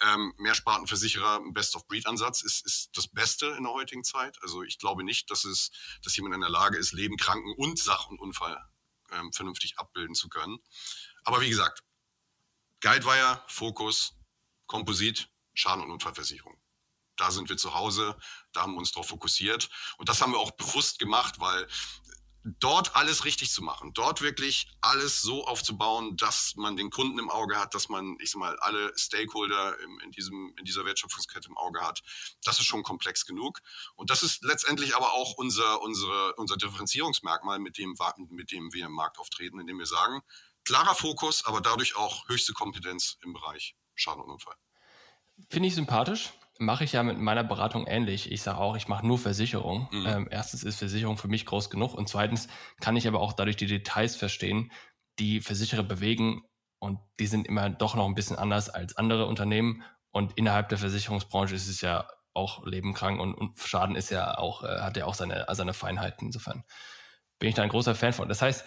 ähm, Mehrspartenversicherer, Best-of-Breed-Ansatz ist, ist das Beste in der heutigen Zeit. Also ich glaube nicht, dass es, dass jemand in der Lage ist, Leben, Kranken und Sach- und Unfall ähm, vernünftig abbilden zu können. Aber wie gesagt, Guidewire, Fokus, Komposit, Schaden- und Unfallversicherung. Da sind wir zu Hause, da haben wir uns darauf fokussiert. Und das haben wir auch bewusst gemacht, weil dort alles richtig zu machen, dort wirklich alles so aufzubauen, dass man den Kunden im Auge hat, dass man, ich sag mal, alle Stakeholder in, in, diesem, in dieser Wertschöpfungskette im Auge hat, das ist schon komplex genug. Und das ist letztendlich aber auch unser, unsere, unser Differenzierungsmerkmal, mit dem, mit dem wir im Markt auftreten, indem wir sagen, klarer Fokus, aber dadurch auch höchste Kompetenz im Bereich Schaden und Unfall. Finde ich sympathisch. Mache ich ja mit meiner Beratung ähnlich. Ich sage auch, ich mache nur Versicherung. Mhm. Ähm, erstens ist Versicherung für mich groß genug und zweitens kann ich aber auch dadurch die Details verstehen, die Versicherer bewegen und die sind immer doch noch ein bisschen anders als andere Unternehmen. Und innerhalb der Versicherungsbranche ist es ja auch Leben, krank und, und Schaden ist ja auch, äh, hat ja auch seine, seine Feinheiten. Insofern bin ich da ein großer Fan von. Das heißt,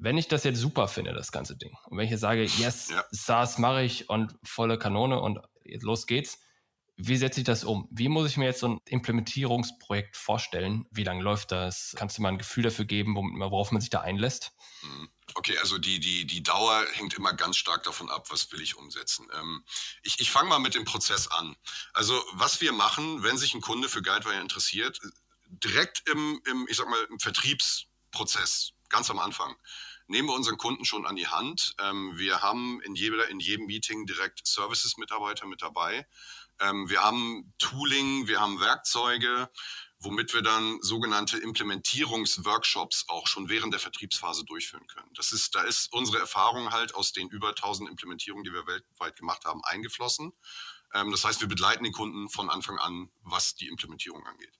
wenn ich das jetzt super finde, das ganze Ding, und wenn ich jetzt sage, yes, ja. SaaS mache ich und volle Kanone und los geht's, wie setze ich das um? Wie muss ich mir jetzt so ein Implementierungsprojekt vorstellen? Wie lange läuft das? Kannst du mal ein Gefühl dafür geben, worauf man sich da einlässt? Mhm. Okay, also die, die, die Dauer hängt immer ganz stark davon ab, was will ich umsetzen. Ähm, ich ich fange mal mit dem Prozess an. Also was wir machen, wenn sich ein Kunde für Guidewire interessiert, direkt im, im ich sag mal, im Vertriebsprozess, ganz am Anfang nehmen wir unseren Kunden schon an die Hand. Ähm, wir haben in, jeder, in jedem Meeting direkt Services-Mitarbeiter mit dabei. Ähm, wir haben Tooling, wir haben Werkzeuge, womit wir dann sogenannte Implementierungsworkshops auch schon während der Vertriebsphase durchführen können. Das ist, da ist unsere Erfahrung halt aus den über 1000 Implementierungen, die wir weltweit gemacht haben, eingeflossen. Ähm, das heißt, wir begleiten den Kunden von Anfang an, was die Implementierung angeht.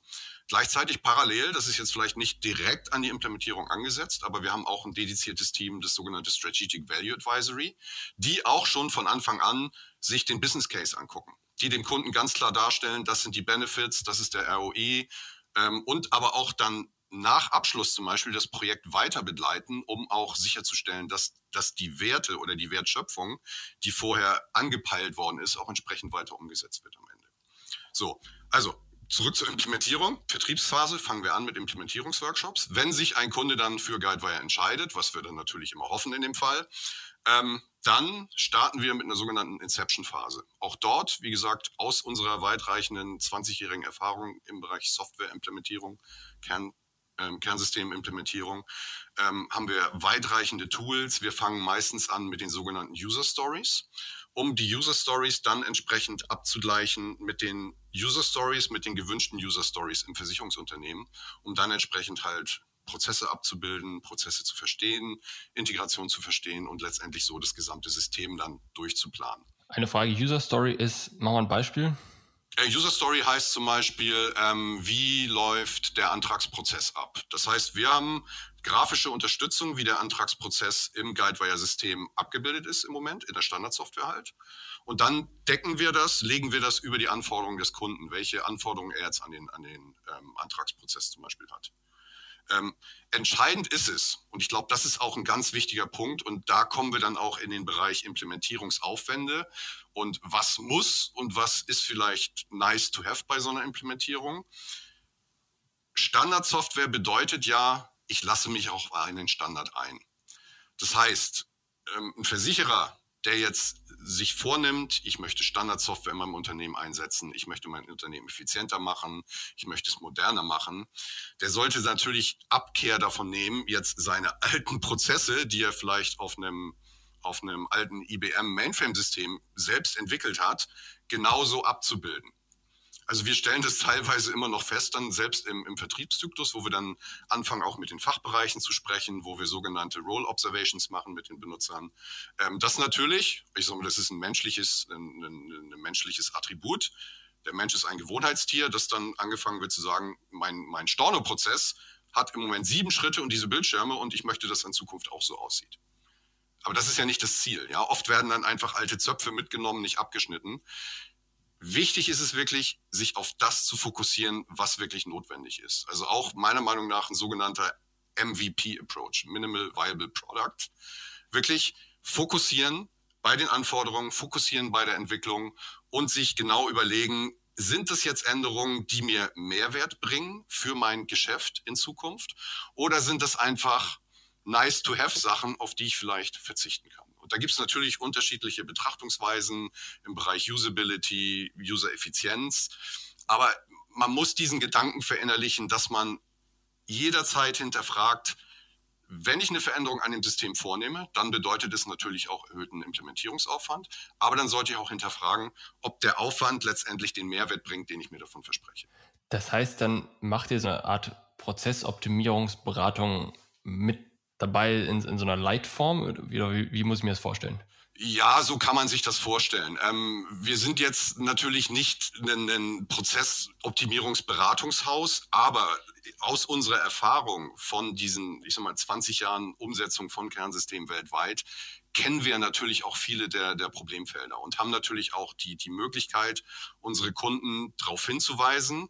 Gleichzeitig parallel, das ist jetzt vielleicht nicht direkt an die Implementierung angesetzt, aber wir haben auch ein dediziertes Team, das sogenannte Strategic Value Advisory, die auch schon von Anfang an sich den Business Case angucken, die dem Kunden ganz klar darstellen, das sind die Benefits, das ist der ROI ähm, und aber auch dann nach Abschluss zum Beispiel das Projekt weiter begleiten, um auch sicherzustellen, dass, dass die Werte oder die Wertschöpfung, die vorher angepeilt worden ist, auch entsprechend weiter umgesetzt wird am Ende. So, also zurück zur Implementierung. Vertriebsphase fangen wir an mit Implementierungsworkshops. Wenn sich ein Kunde dann für Guidewire entscheidet, was wir dann natürlich immer hoffen in dem Fall, ähm, dann starten wir mit einer sogenannten Inception-Phase. Auch dort, wie gesagt, aus unserer weitreichenden 20-jährigen Erfahrung im Bereich Software-Implementierung, Kern, ähm, Kernsystemimplementierung, ähm, haben wir weitreichende Tools. Wir fangen meistens an mit den sogenannten User Stories, um die User Stories dann entsprechend abzugleichen mit den User Stories, mit den gewünschten User Stories im Versicherungsunternehmen, um dann entsprechend halt Prozesse abzubilden, Prozesse zu verstehen, Integration zu verstehen und letztendlich so das gesamte System dann durchzuplanen. Eine Frage User Story ist, machen wir ein Beispiel. Äh, User Story heißt zum Beispiel, ähm, wie läuft der Antragsprozess ab? Das heißt, wir haben grafische Unterstützung, wie der Antragsprozess im Guidewire-System abgebildet ist im Moment, in der Standardsoftware halt. Und dann decken wir das, legen wir das über die Anforderungen des Kunden, welche Anforderungen er jetzt an den, an den ähm, Antragsprozess zum Beispiel hat. Ähm, entscheidend ist es, und ich glaube, das ist auch ein ganz wichtiger Punkt, und da kommen wir dann auch in den Bereich Implementierungsaufwände und was muss und was ist vielleicht nice to have bei so einer Implementierung. Standardsoftware bedeutet ja, ich lasse mich auch in den Standard ein. Das heißt, ähm, ein Versicherer der jetzt sich vornimmt, ich möchte Standardsoftware in meinem Unternehmen einsetzen, ich möchte mein Unternehmen effizienter machen, ich möchte es moderner machen, der sollte natürlich Abkehr davon nehmen, jetzt seine alten Prozesse, die er vielleicht auf einem auf einem alten IBM Mainframe-System selbst entwickelt hat, genauso abzubilden. Also wir stellen das teilweise immer noch fest, dann selbst im, im Vertriebszyklus, wo wir dann anfangen auch mit den Fachbereichen zu sprechen, wo wir sogenannte Role Observations machen mit den Benutzern. Ähm, das natürlich, ich sage mal, das ist ein menschliches, ein, ein, ein menschliches Attribut. Der Mensch ist ein Gewohnheitstier, das dann angefangen wird zu sagen, mein, mein Storno-Prozess hat im Moment sieben Schritte und diese Bildschirme und ich möchte, dass in Zukunft auch so aussieht. Aber das ist ja nicht das Ziel. Ja, oft werden dann einfach alte Zöpfe mitgenommen, nicht abgeschnitten. Wichtig ist es wirklich, sich auf das zu fokussieren, was wirklich notwendig ist. Also auch meiner Meinung nach ein sogenannter MVP-Approach, Minimal Viable Product. Wirklich fokussieren bei den Anforderungen, fokussieren bei der Entwicklung und sich genau überlegen, sind das jetzt Änderungen, die mir Mehrwert bringen für mein Geschäft in Zukunft? Oder sind das einfach nice to have Sachen, auf die ich vielleicht verzichten kann? Da gibt es natürlich unterschiedliche Betrachtungsweisen im Bereich Usability, User-Effizienz. Aber man muss diesen Gedanken verinnerlichen, dass man jederzeit hinterfragt, wenn ich eine Veränderung an dem System vornehme, dann bedeutet es natürlich auch erhöhten Implementierungsaufwand. Aber dann sollte ich auch hinterfragen, ob der Aufwand letztendlich den Mehrwert bringt, den ich mir davon verspreche. Das heißt, dann macht ihr so eine Art Prozessoptimierungsberatung mit dabei in, in so einer Leitform? Wie, wie, muss ich mir das vorstellen? Ja, so kann man sich das vorstellen. Ähm, wir sind jetzt natürlich nicht ein, ein Prozessoptimierungsberatungshaus, aber aus unserer Erfahrung von diesen, ich sag mal, 20 Jahren Umsetzung von Kernsystemen weltweit, kennen wir natürlich auch viele der, der Problemfelder und haben natürlich auch die, die Möglichkeit, unsere Kunden darauf hinzuweisen,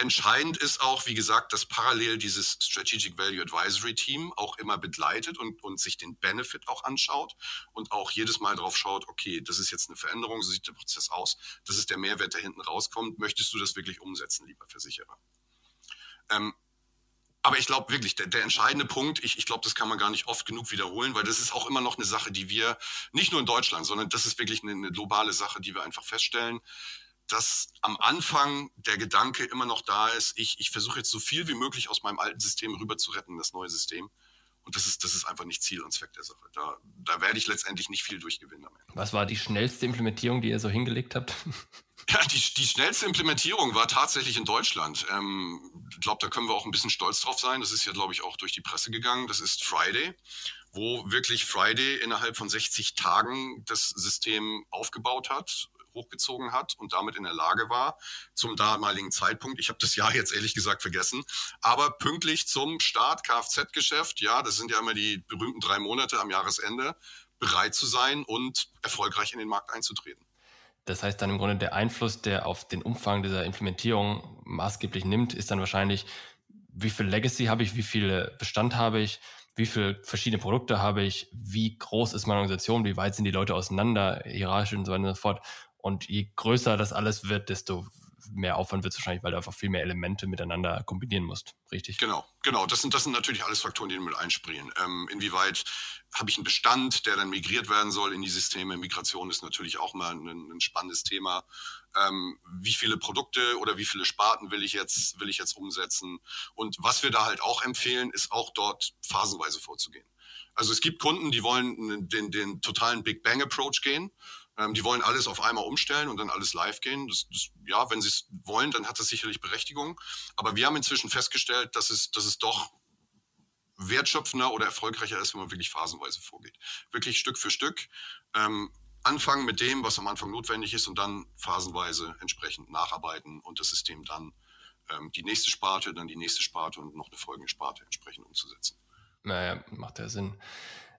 Entscheidend ist auch, wie gesagt, dass parallel dieses Strategic Value Advisory Team auch immer begleitet und, und sich den Benefit auch anschaut und auch jedes Mal drauf schaut, okay, das ist jetzt eine Veränderung, so sieht der Prozess aus, das ist der Mehrwert, der hinten rauskommt. Möchtest du das wirklich umsetzen, lieber Versicherer? Ähm, aber ich glaube wirklich, der, der entscheidende Punkt, ich, ich glaube, das kann man gar nicht oft genug wiederholen, weil das ist auch immer noch eine Sache, die wir, nicht nur in Deutschland, sondern das ist wirklich eine, eine globale Sache, die wir einfach feststellen dass am Anfang der Gedanke immer noch da ist, ich, ich versuche jetzt so viel wie möglich aus meinem alten System rüber zu retten, das neue System. Und das ist, das ist einfach nicht Ziel und Zweck der Sache. Da, da werde ich letztendlich nicht viel durchgewinnen am Ende. Was war die schnellste Implementierung, die ihr so hingelegt habt? Ja, die, die schnellste Implementierung war tatsächlich in Deutschland. Ähm, ich glaube, da können wir auch ein bisschen stolz drauf sein. Das ist ja, glaube ich, auch durch die Presse gegangen. Das ist Friday, wo wirklich Friday innerhalb von 60 Tagen das System aufgebaut hat, hochgezogen hat und damit in der Lage war, zum damaligen Zeitpunkt, ich habe das Jahr jetzt ehrlich gesagt vergessen, aber pünktlich zum Start Kfz-Geschäft, ja, das sind ja immer die berühmten drei Monate am Jahresende, bereit zu sein und erfolgreich in den Markt einzutreten. Das heißt dann im Grunde der Einfluss, der auf den Umfang dieser Implementierung maßgeblich nimmt, ist dann wahrscheinlich, wie viel Legacy habe ich, wie viel Bestand habe ich, wie viele verschiedene Produkte habe ich, wie groß ist meine Organisation, wie weit sind die Leute auseinander, hierarchisch und so weiter und so fort. Und je größer das alles wird, desto mehr Aufwand wird es wahrscheinlich, weil du einfach viel mehr Elemente miteinander kombinieren musst. Richtig? Genau, genau. Das sind, das sind natürlich alles Faktoren, die mit einspielen. Ähm, inwieweit habe ich einen Bestand, der dann migriert werden soll in die Systeme? Migration ist natürlich auch mal ein, ein spannendes Thema. Ähm, wie viele Produkte oder wie viele Sparten will ich jetzt, will ich jetzt umsetzen? Und was wir da halt auch empfehlen, ist auch dort phasenweise vorzugehen. Also es gibt Kunden, die wollen den, den totalen Big Bang Approach gehen. Ähm, die wollen alles auf einmal umstellen und dann alles live gehen. Das, das, ja, wenn sie es wollen, dann hat das sicherlich Berechtigung. Aber wir haben inzwischen festgestellt, dass es, dass es doch wertschöpfender oder erfolgreicher ist, wenn man wirklich phasenweise vorgeht. Wirklich Stück für Stück. Ähm, anfangen mit dem, was am Anfang notwendig ist und dann phasenweise entsprechend nacharbeiten und das System dann ähm, die nächste Sparte, dann die nächste Sparte und noch eine folgende Sparte entsprechend umzusetzen. Naja, macht ja Sinn.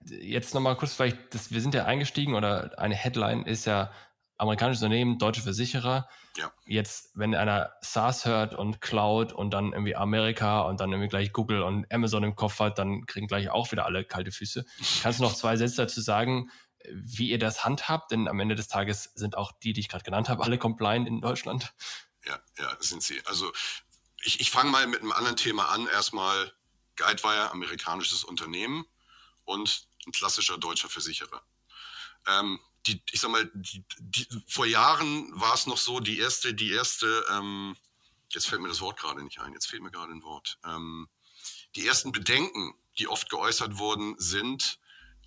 Jetzt nochmal kurz vielleicht, das, wir sind ja eingestiegen oder eine Headline ist ja amerikanisches Unternehmen, deutsche Versicherer. Ja. Jetzt, wenn einer SaaS hört und Cloud und dann irgendwie Amerika und dann irgendwie gleich Google und Amazon im Kopf hat, dann kriegen gleich auch wieder alle kalte Füße. Kannst du noch zwei Sätze dazu sagen, wie ihr das handhabt? Denn am Ende des Tages sind auch die, die ich gerade genannt habe, alle compliant in Deutschland. Ja, ja, sind sie. Also ich, ich fange mal mit einem anderen Thema an. Erstmal Guidewire, amerikanisches Unternehmen und ein klassischer deutscher Versicherer. Ähm, die, ich sag mal, die, die, vor Jahren war es noch so, die erste, die erste, ähm, jetzt fällt mir das Wort gerade nicht ein, jetzt fehlt mir gerade ein Wort. Ähm, die ersten Bedenken, die oft geäußert wurden, sind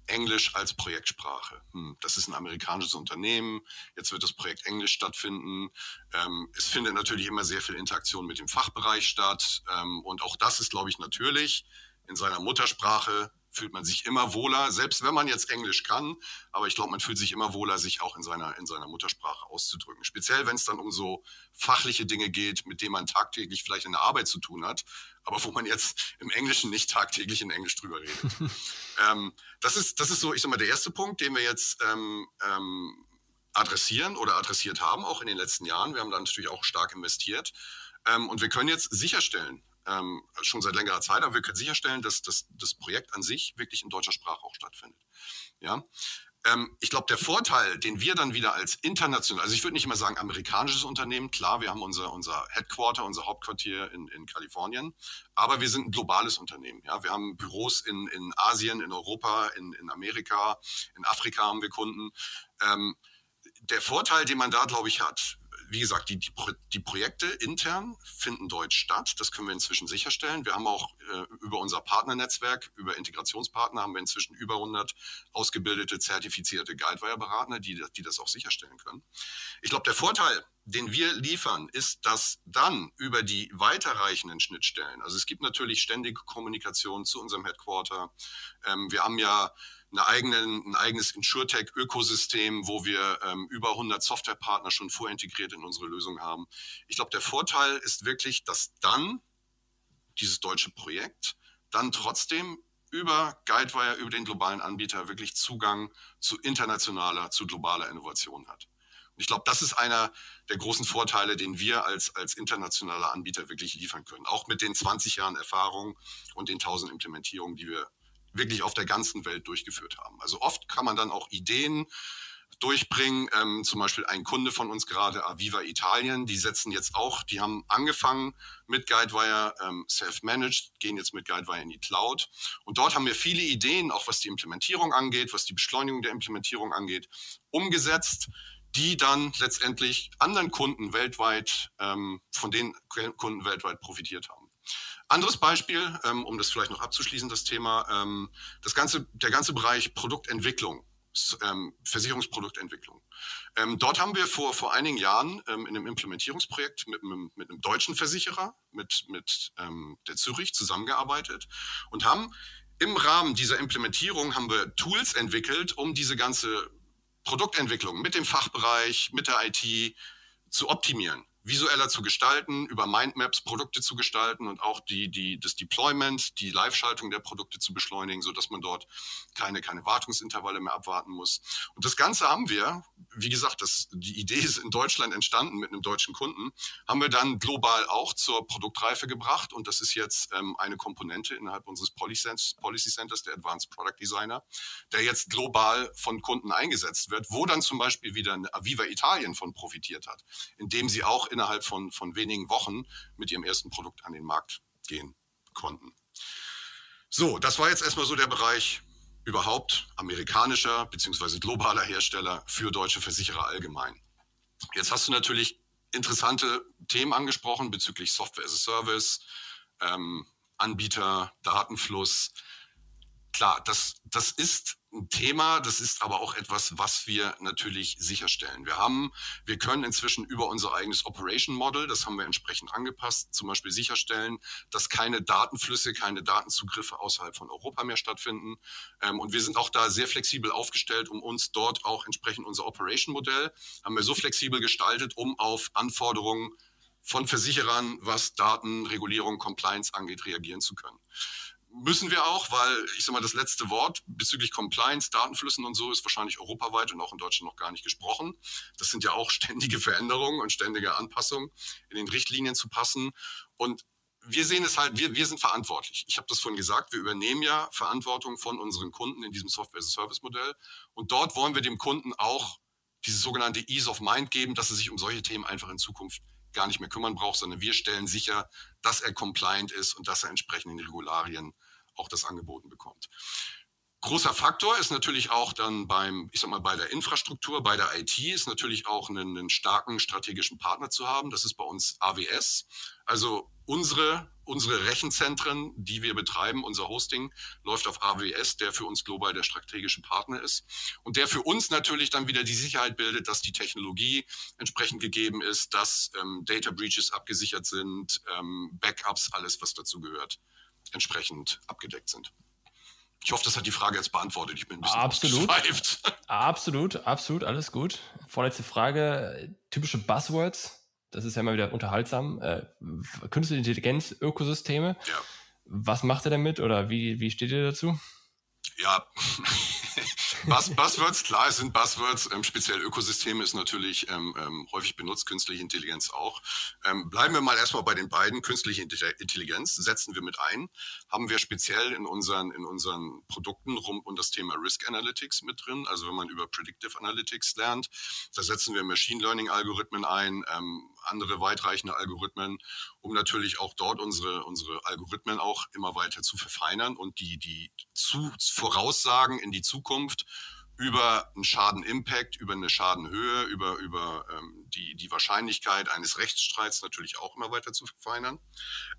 Englisch als Projektsprache. Hm, das ist ein amerikanisches Unternehmen, jetzt wird das Projekt Englisch stattfinden. Ähm, es findet natürlich immer sehr viel Interaktion mit dem Fachbereich statt ähm, und auch das ist, glaube ich, natürlich in seiner Muttersprache fühlt man sich immer wohler, selbst wenn man jetzt Englisch kann. Aber ich glaube, man fühlt sich immer wohler, sich auch in seiner, in seiner Muttersprache auszudrücken. Speziell, wenn es dann um so fachliche Dinge geht, mit denen man tagtäglich vielleicht in der Arbeit zu tun hat, aber wo man jetzt im Englischen nicht tagtäglich in Englisch drüber redet. ähm, das, ist, das ist so, ich sag mal, der erste Punkt, den wir jetzt ähm, ähm, adressieren oder adressiert haben, auch in den letzten Jahren. Wir haben da natürlich auch stark investiert. Ähm, und wir können jetzt sicherstellen, ähm, schon seit längerer Zeit, aber wir können sicherstellen, dass, dass das Projekt an sich wirklich in deutscher Sprache auch stattfindet. Ja. Ähm, ich glaube, der Vorteil, den wir dann wieder als international, also ich würde nicht immer sagen amerikanisches Unternehmen, klar, wir haben unser, unser Headquarter, unser Hauptquartier in, in Kalifornien, aber wir sind ein globales Unternehmen. Ja. Wir haben Büros in, in Asien, in Europa, in, in Amerika, in Afrika haben wir Kunden. Ähm, der Vorteil, den man da, glaube ich, hat, wie gesagt, die, die, die, Projekte intern finden deutsch statt. Das können wir inzwischen sicherstellen. Wir haben auch äh, über unser Partnernetzwerk, über Integrationspartner, haben wir inzwischen über 100 ausgebildete, zertifizierte Guidewire-Berater, die, die das auch sicherstellen können. Ich glaube, der Vorteil, den wir liefern, ist, dass dann über die weiterreichenden Schnittstellen, also es gibt natürlich ständige Kommunikation zu unserem Headquarter. Ähm, wir haben ja eine eigenen, ein eigenes InsurTech-Ökosystem, wo wir ähm, über 100 Softwarepartner schon vorintegriert in unsere Lösung haben. Ich glaube, der Vorteil ist wirklich, dass dann dieses deutsche Projekt dann trotzdem über Guidewire, über den globalen Anbieter wirklich Zugang zu internationaler, zu globaler Innovation hat. Und ich glaube, das ist einer der großen Vorteile, den wir als, als internationaler Anbieter wirklich liefern können. Auch mit den 20 Jahren Erfahrung und den 1000 Implementierungen, die wir wirklich auf der ganzen Welt durchgeführt haben. Also oft kann man dann auch Ideen durchbringen. Ähm, zum Beispiel ein Kunde von uns gerade, Aviva Italien, die setzen jetzt auch, die haben angefangen mit Guidewire ähm, self-managed, gehen jetzt mit Guidewire in die Cloud. Und dort haben wir viele Ideen, auch was die Implementierung angeht, was die Beschleunigung der Implementierung angeht, umgesetzt, die dann letztendlich anderen Kunden weltweit, ähm, von den Kunden weltweit profitiert haben. Anderes Beispiel, ähm, um das vielleicht noch abzuschließen, das Thema, ähm, das ganze, der ganze Bereich Produktentwicklung, ähm, Versicherungsproduktentwicklung. Ähm, dort haben wir vor, vor einigen Jahren ähm, in einem Implementierungsprojekt mit, mit, mit einem deutschen Versicherer, mit, mit ähm, der Zürich zusammengearbeitet und haben im Rahmen dieser Implementierung haben wir Tools entwickelt, um diese ganze Produktentwicklung mit dem Fachbereich, mit der IT zu optimieren. Visueller zu gestalten, über Mindmaps Produkte zu gestalten und auch die, die, das Deployment, die Live-Schaltung der Produkte zu beschleunigen, so dass man dort keine, keine Wartungsintervalle mehr abwarten muss. Und das Ganze haben wir, wie gesagt, das, die Idee ist in Deutschland entstanden mit einem deutschen Kunden, haben wir dann global auch zur Produktreife gebracht und das ist jetzt ähm, eine Komponente innerhalb unseres Policy Centers, der Advanced Product Designer, der jetzt global von Kunden eingesetzt wird, wo dann zum Beispiel wieder eine Aviva Italien von profitiert hat, indem sie auch innerhalb von, von wenigen Wochen mit ihrem ersten Produkt an den Markt gehen konnten. So, das war jetzt erstmal so der Bereich überhaupt amerikanischer bzw. globaler Hersteller für deutsche Versicherer allgemein. Jetzt hast du natürlich interessante Themen angesprochen bezüglich Software as a Service, ähm, Anbieter, Datenfluss. Klar, das, das ist ein Thema, das ist aber auch etwas, was wir natürlich sicherstellen. Wir haben, wir können inzwischen über unser eigenes Operation Model, das haben wir entsprechend angepasst, zum Beispiel sicherstellen, dass keine Datenflüsse, keine Datenzugriffe außerhalb von Europa mehr stattfinden. Ähm, und wir sind auch da sehr flexibel aufgestellt, um uns dort auch entsprechend unser Operation Modell haben wir so flexibel gestaltet, um auf Anforderungen von Versicherern, was Datenregulierung, Compliance angeht, reagieren zu können müssen wir auch, weil ich sag mal, das letzte Wort bezüglich Compliance, Datenflüssen und so ist wahrscheinlich europaweit und auch in Deutschland noch gar nicht gesprochen. Das sind ja auch ständige Veränderungen und ständige Anpassungen in den Richtlinien zu passen. Und wir sehen es halt, wir, wir sind verantwortlich. Ich habe das vorhin gesagt, wir übernehmen ja Verantwortung von unseren Kunden in diesem Software-as-a-Service-Modell. Und dort wollen wir dem Kunden auch dieses sogenannte Ease of Mind geben, dass er sich um solche Themen einfach in Zukunft gar nicht mehr kümmern braucht, sondern wir stellen sicher, dass er compliant ist und dass er entsprechend in Regularien auch das angeboten bekommt. Großer Faktor ist natürlich auch dann beim, ich sag mal, bei der Infrastruktur, bei der IT ist natürlich auch einen, einen starken strategischen Partner zu haben. Das ist bei uns AWS. Also unsere, unsere Rechenzentren, die wir betreiben, unser Hosting läuft auf AWS, der für uns global der strategische Partner ist und der für uns natürlich dann wieder die Sicherheit bildet, dass die Technologie entsprechend gegeben ist, dass ähm, Data Breaches abgesichert sind, ähm, Backups, alles, was dazu gehört, entsprechend abgedeckt sind. Ich hoffe, das hat die Frage jetzt beantwortet. Ich bin ein bisschen absolut, absolut, absolut, alles gut. Vorletzte Frage: typische Buzzwords. Das ist ja immer wieder unterhaltsam. Äh, Künstliche Intelligenz, Ökosysteme. Ja. Was macht ihr damit oder wie, wie steht ihr dazu? Ja, Buzz, Buzzwords, klar, es sind Buzzwords, ähm, speziell Ökosysteme ist natürlich ähm, ähm, häufig benutzt, künstliche Intelligenz auch. Ähm, bleiben wir mal erstmal bei den beiden. Künstliche Intelligenz setzen wir mit ein, haben wir speziell in unseren, in unseren Produkten rund um das Thema Risk Analytics mit drin. Also wenn man über Predictive Analytics lernt, da setzen wir Machine Learning Algorithmen ein, ähm, andere weitreichende Algorithmen, um natürlich auch dort unsere, unsere Algorithmen auch immer weiter zu verfeinern und die, die zu, Voraussagen in die Zukunft über einen Schaden-Impact, über eine Schadenhöhe, über, über ähm, die, die Wahrscheinlichkeit eines Rechtsstreits natürlich auch immer weiter zu verfeinern.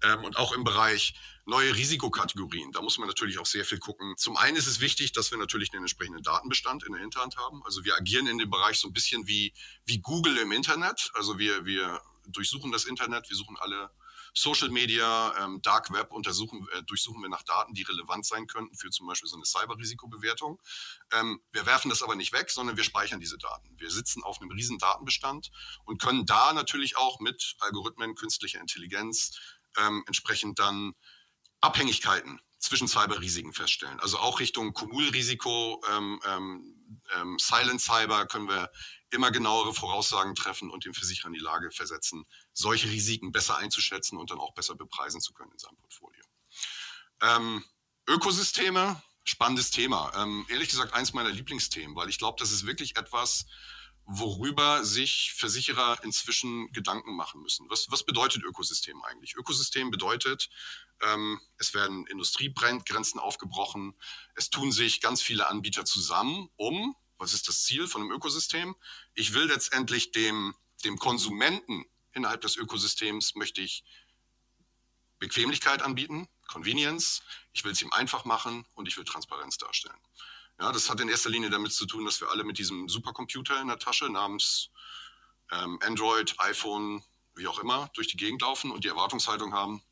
Ähm, und auch im Bereich neue Risikokategorien, da muss man natürlich auch sehr viel gucken. Zum einen ist es wichtig, dass wir natürlich einen entsprechenden Datenbestand in der Hinterhand haben. Also wir agieren in dem Bereich so ein bisschen wie, wie Google im Internet. Also wir, wir durchsuchen das Internet, wir suchen alle Social Media, ähm, Dark Web untersuchen, äh, durchsuchen wir nach Daten, die relevant sein könnten für zum Beispiel so eine Cyberrisikobewertung. Ähm, wir werfen das aber nicht weg, sondern wir speichern diese Daten. Wir sitzen auf einem riesen Datenbestand und können da natürlich auch mit Algorithmen, künstlicher Intelligenz ähm, entsprechend dann Abhängigkeiten zwischen Cyberrisiken feststellen. Also auch Richtung Kumulrisiko, ähm, ähm, ähm, Silent Cyber können wir immer genauere Voraussagen treffen und den Versicherer in die Lage versetzen, solche Risiken besser einzuschätzen und dann auch besser bepreisen zu können in seinem Portfolio. Ähm, Ökosysteme, spannendes Thema. Ähm, ehrlich gesagt, eins meiner Lieblingsthemen, weil ich glaube, das ist wirklich etwas, worüber sich Versicherer inzwischen Gedanken machen müssen. Was, was bedeutet Ökosystem eigentlich? Ökosystem bedeutet, ähm, es werden Industriegrenzen aufgebrochen, es tun sich ganz viele Anbieter zusammen, um was ist das Ziel von einem Ökosystem? Ich will letztendlich dem, dem Konsumenten innerhalb des Ökosystems möchte ich Bequemlichkeit anbieten, Convenience. Ich will es ihm einfach machen und ich will Transparenz darstellen. Ja, das hat in erster Linie damit zu tun, dass wir alle mit diesem Supercomputer in der Tasche namens ähm, Android, iPhone, wie auch immer, durch die Gegend laufen und die Erwartungshaltung haben,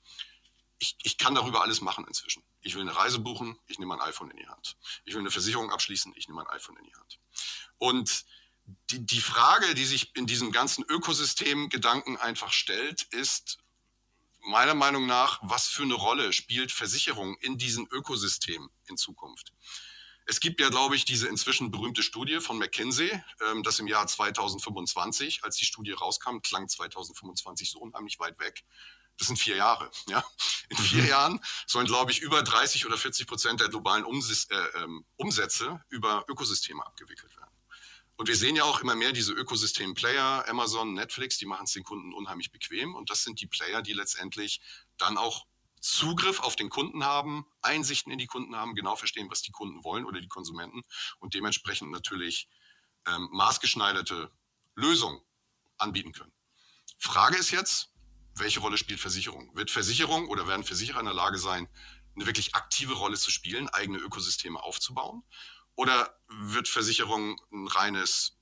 ich, ich kann darüber alles machen inzwischen. Ich will eine Reise buchen, ich nehme mein iPhone in die Hand. Ich will eine Versicherung abschließen, ich nehme mein iPhone in die Hand. Und die, die Frage, die sich in diesem ganzen Ökosystem-Gedanken einfach stellt, ist meiner Meinung nach, was für eine Rolle spielt Versicherung in diesem Ökosystem in Zukunft? Es gibt ja, glaube ich, diese inzwischen berühmte Studie von McKinsey, ähm, dass im Jahr 2025, als die Studie rauskam, klang 2025 so unheimlich weit weg. Das sind vier Jahre. Ja? In vier mhm. Jahren sollen, glaube ich, über 30 oder 40 Prozent der globalen Ums äh, ähm, Umsätze über Ökosysteme abgewickelt werden. Und wir sehen ja auch immer mehr diese Ökosystem-Player, Amazon, Netflix, die machen es den Kunden unheimlich bequem. Und das sind die Player, die letztendlich dann auch Zugriff auf den Kunden haben, Einsichten in die Kunden haben, genau verstehen, was die Kunden wollen oder die Konsumenten und dementsprechend natürlich ähm, maßgeschneiderte Lösungen anbieten können. Frage ist jetzt, welche Rolle spielt Versicherung? Wird Versicherung oder werden Versicherer in der Lage sein, eine wirklich aktive Rolle zu spielen, eigene Ökosysteme aufzubauen? Oder wird Versicherung ein reines,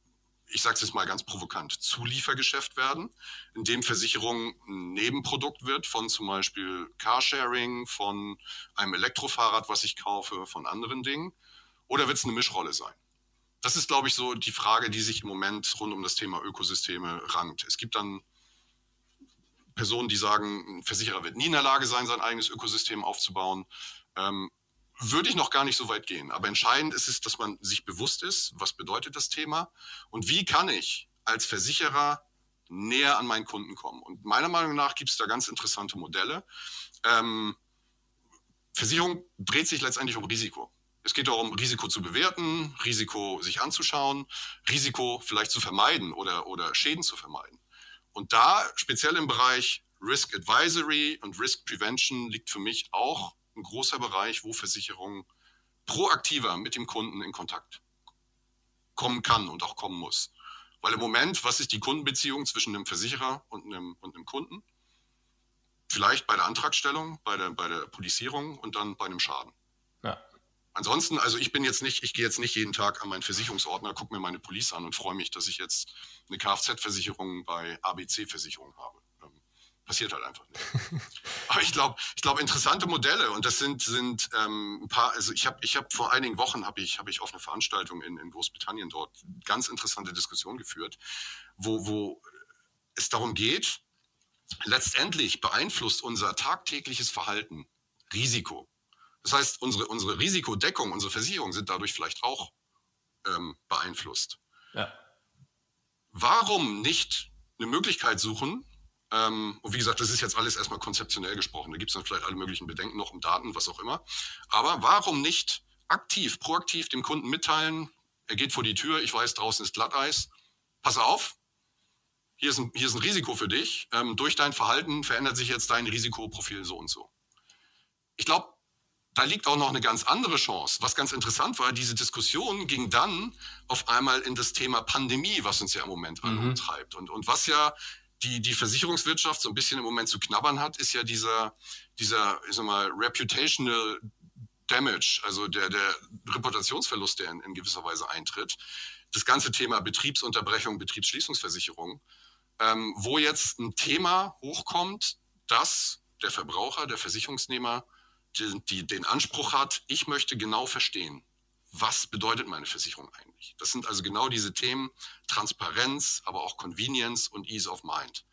ich sage es jetzt mal ganz provokant, Zuliefergeschäft werden, in dem Versicherung ein Nebenprodukt wird von zum Beispiel Carsharing, von einem Elektrofahrrad, was ich kaufe, von anderen Dingen? Oder wird es eine Mischrolle sein? Das ist, glaube ich, so die Frage, die sich im Moment rund um das Thema Ökosysteme rankt. Es gibt dann Personen, die sagen, ein Versicherer wird nie in der Lage sein, sein eigenes Ökosystem aufzubauen. Ähm, würde ich noch gar nicht so weit gehen. Aber entscheidend ist es, dass man sich bewusst ist, was bedeutet das Thema und wie kann ich als Versicherer näher an meinen Kunden kommen. Und meiner Meinung nach gibt es da ganz interessante Modelle. Ähm, Versicherung dreht sich letztendlich um Risiko. Es geht darum, Risiko zu bewerten, Risiko sich anzuschauen, Risiko vielleicht zu vermeiden oder, oder Schäden zu vermeiden. Und da, speziell im Bereich Risk Advisory und Risk Prevention, liegt für mich auch ein großer Bereich, wo Versicherung proaktiver mit dem Kunden in Kontakt kommen kann und auch kommen muss. Weil im Moment, was ist die Kundenbeziehung zwischen einem Versicherer und einem, und einem Kunden? Vielleicht bei der Antragstellung, bei der, bei der Polizierung und dann bei einem Schaden. Ansonsten, also ich bin jetzt nicht, ich gehe jetzt nicht jeden Tag an meinen Versicherungsordner, gucke mir meine Police an und freue mich, dass ich jetzt eine Kfz-Versicherung bei ABC-Versicherung habe passiert halt einfach nicht. Aber ich glaube, ich glaube interessante Modelle und das sind sind ähm, ein paar. Also ich habe ich habe vor einigen Wochen habe ich habe ich auf einer Veranstaltung in, in Großbritannien dort ganz interessante Diskussion geführt, wo wo es darum geht. Letztendlich beeinflusst unser tagtägliches Verhalten Risiko. Das heißt, unsere unsere Risikodeckung, unsere Versicherungen sind dadurch vielleicht auch ähm, beeinflusst. Ja. Warum nicht eine Möglichkeit suchen, ähm, und wie gesagt, das ist jetzt alles erstmal konzeptionell gesprochen. Da gibt es dann vielleicht alle möglichen Bedenken noch um Daten, was auch immer. Aber warum nicht aktiv, proaktiv dem Kunden mitteilen, er geht vor die Tür, ich weiß, draußen ist Glatteis. Pass auf, hier ist ein, hier ist ein Risiko für dich. Ähm, durch dein Verhalten verändert sich jetzt dein Risikoprofil so und so. Ich glaube, da liegt auch noch eine ganz andere Chance. Was ganz interessant war, diese Diskussion ging dann auf einmal in das Thema Pandemie, was uns ja im Moment alle mhm. umtreibt. Und, und was ja die, die Versicherungswirtschaft so ein bisschen im Moment zu knabbern hat, ist ja dieser, dieser, ich sag mal, reputational damage, also der, der Reputationsverlust, der in, in gewisser Weise eintritt. Das ganze Thema Betriebsunterbrechung, Betriebsschließungsversicherung, ähm, wo jetzt ein Thema hochkommt, dass der Verbraucher, der Versicherungsnehmer die, die, den Anspruch hat, ich möchte genau verstehen, was bedeutet meine Versicherung eigentlich? Das sind also genau diese Themen Transparenz, aber auch Convenience und Ease of Mind.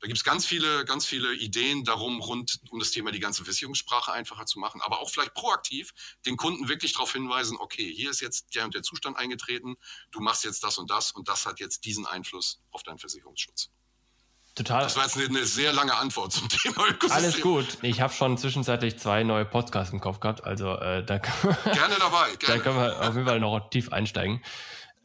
Da gibt es ganz viele, ganz viele Ideen darum, rund um das Thema die ganze Versicherungssprache einfacher zu machen, aber auch vielleicht proaktiv den Kunden wirklich darauf hinweisen, okay, hier ist jetzt der und der Zustand eingetreten, du machst jetzt das und das und das hat jetzt diesen Einfluss auf deinen Versicherungsschutz. Total. Das war jetzt eine, eine, sehr lange Antwort zum Thema Ökosystem. Alles gut. Ich habe schon zwischenzeitlich zwei neue Podcasts im Kopf gehabt, also äh, da, gerne dabei. Gerne. da können wir auf jeden Fall noch tief einsteigen.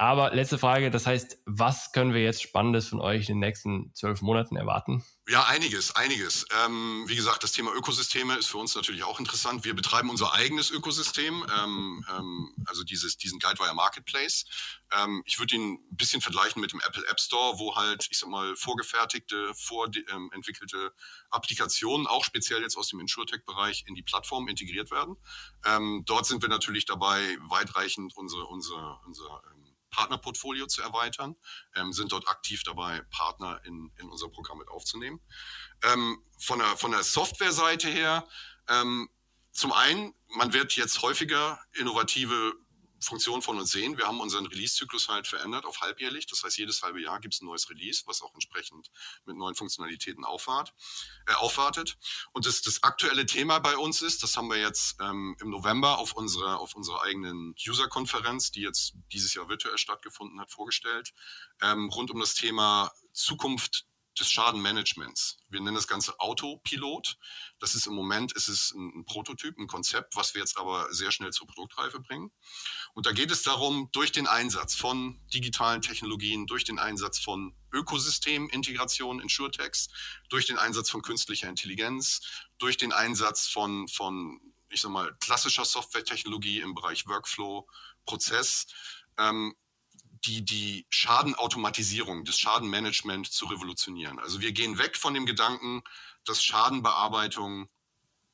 Aber letzte Frage, das heißt, was können wir jetzt Spannendes von euch in den nächsten zwölf Monaten erwarten? Ja, einiges, einiges. Ähm, wie gesagt, das Thema Ökosysteme ist für uns natürlich auch interessant. Wir betreiben unser eigenes Ökosystem, ähm, ähm, also dieses, diesen Guidewire Marketplace. Ähm, ich würde ihn ein bisschen vergleichen mit dem Apple App Store, wo halt, ich sag mal, vorgefertigte, vorentwickelte ähm, Applikationen, auch speziell jetzt aus dem InsurTech-Bereich, in die Plattform integriert werden. Ähm, dort sind wir natürlich dabei, weitreichend unsere, unsere, unser Partnerportfolio zu erweitern, ähm, sind dort aktiv dabei, Partner in, in unser Programm mit aufzunehmen. Ähm, von der, von der Software-Seite her, ähm, zum einen, man wird jetzt häufiger innovative Funktion von uns sehen. Wir haben unseren Release-Zyklus halt verändert auf halbjährlich. Das heißt, jedes halbe Jahr gibt es ein neues Release, was auch entsprechend mit neuen Funktionalitäten auffahrt, äh, aufwartet. Und das, das aktuelle Thema bei uns ist, das haben wir jetzt ähm, im November auf unserer, auf unserer eigenen User-Konferenz, die jetzt dieses Jahr virtuell stattgefunden hat, vorgestellt, ähm, rund um das Thema Zukunft des Schadenmanagements. Wir nennen das Ganze Autopilot. Das ist im Moment, ist es ein, Prototyp, ein Konzept, was wir jetzt aber sehr schnell zur Produktreife bringen. Und da geht es darum, durch den Einsatz von digitalen Technologien, durch den Einsatz von Ökosystemintegration, Insurtechs, durch den Einsatz von künstlicher Intelligenz, durch den Einsatz von, von ich sag mal, klassischer Softwaretechnologie im Bereich Workflow, Prozess, ähm, die, die Schadenautomatisierung, das Schadenmanagement zu revolutionieren. Also wir gehen weg von dem Gedanken, dass Schadenbearbeitung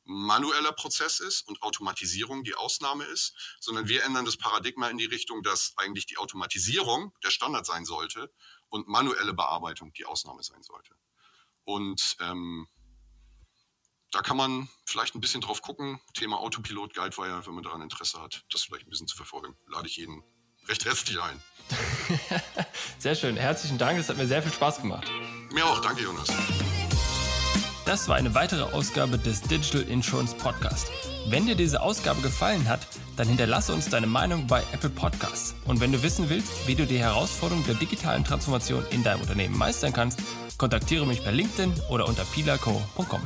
manueller Prozess ist und Automatisierung die Ausnahme ist, sondern wir ändern das Paradigma in die Richtung, dass eigentlich die Automatisierung der Standard sein sollte und manuelle Bearbeitung die Ausnahme sein sollte. Und ähm, da kann man vielleicht ein bisschen drauf gucken. Thema Autopilot Guidewire, wenn man daran Interesse hat, das vielleicht ein bisschen zu verfolgen, lade ich jeden recht herzlich ein. sehr schön. Herzlichen Dank. Das hat mir sehr viel Spaß gemacht. Mir auch. Danke, Jonas. Das war eine weitere Ausgabe des Digital Insurance Podcast. Wenn dir diese Ausgabe gefallen hat, dann hinterlasse uns deine Meinung bei Apple Podcasts. Und wenn du wissen willst, wie du die Herausforderung der digitalen Transformation in deinem Unternehmen meistern kannst, kontaktiere mich per LinkedIn oder unter pilaco.com.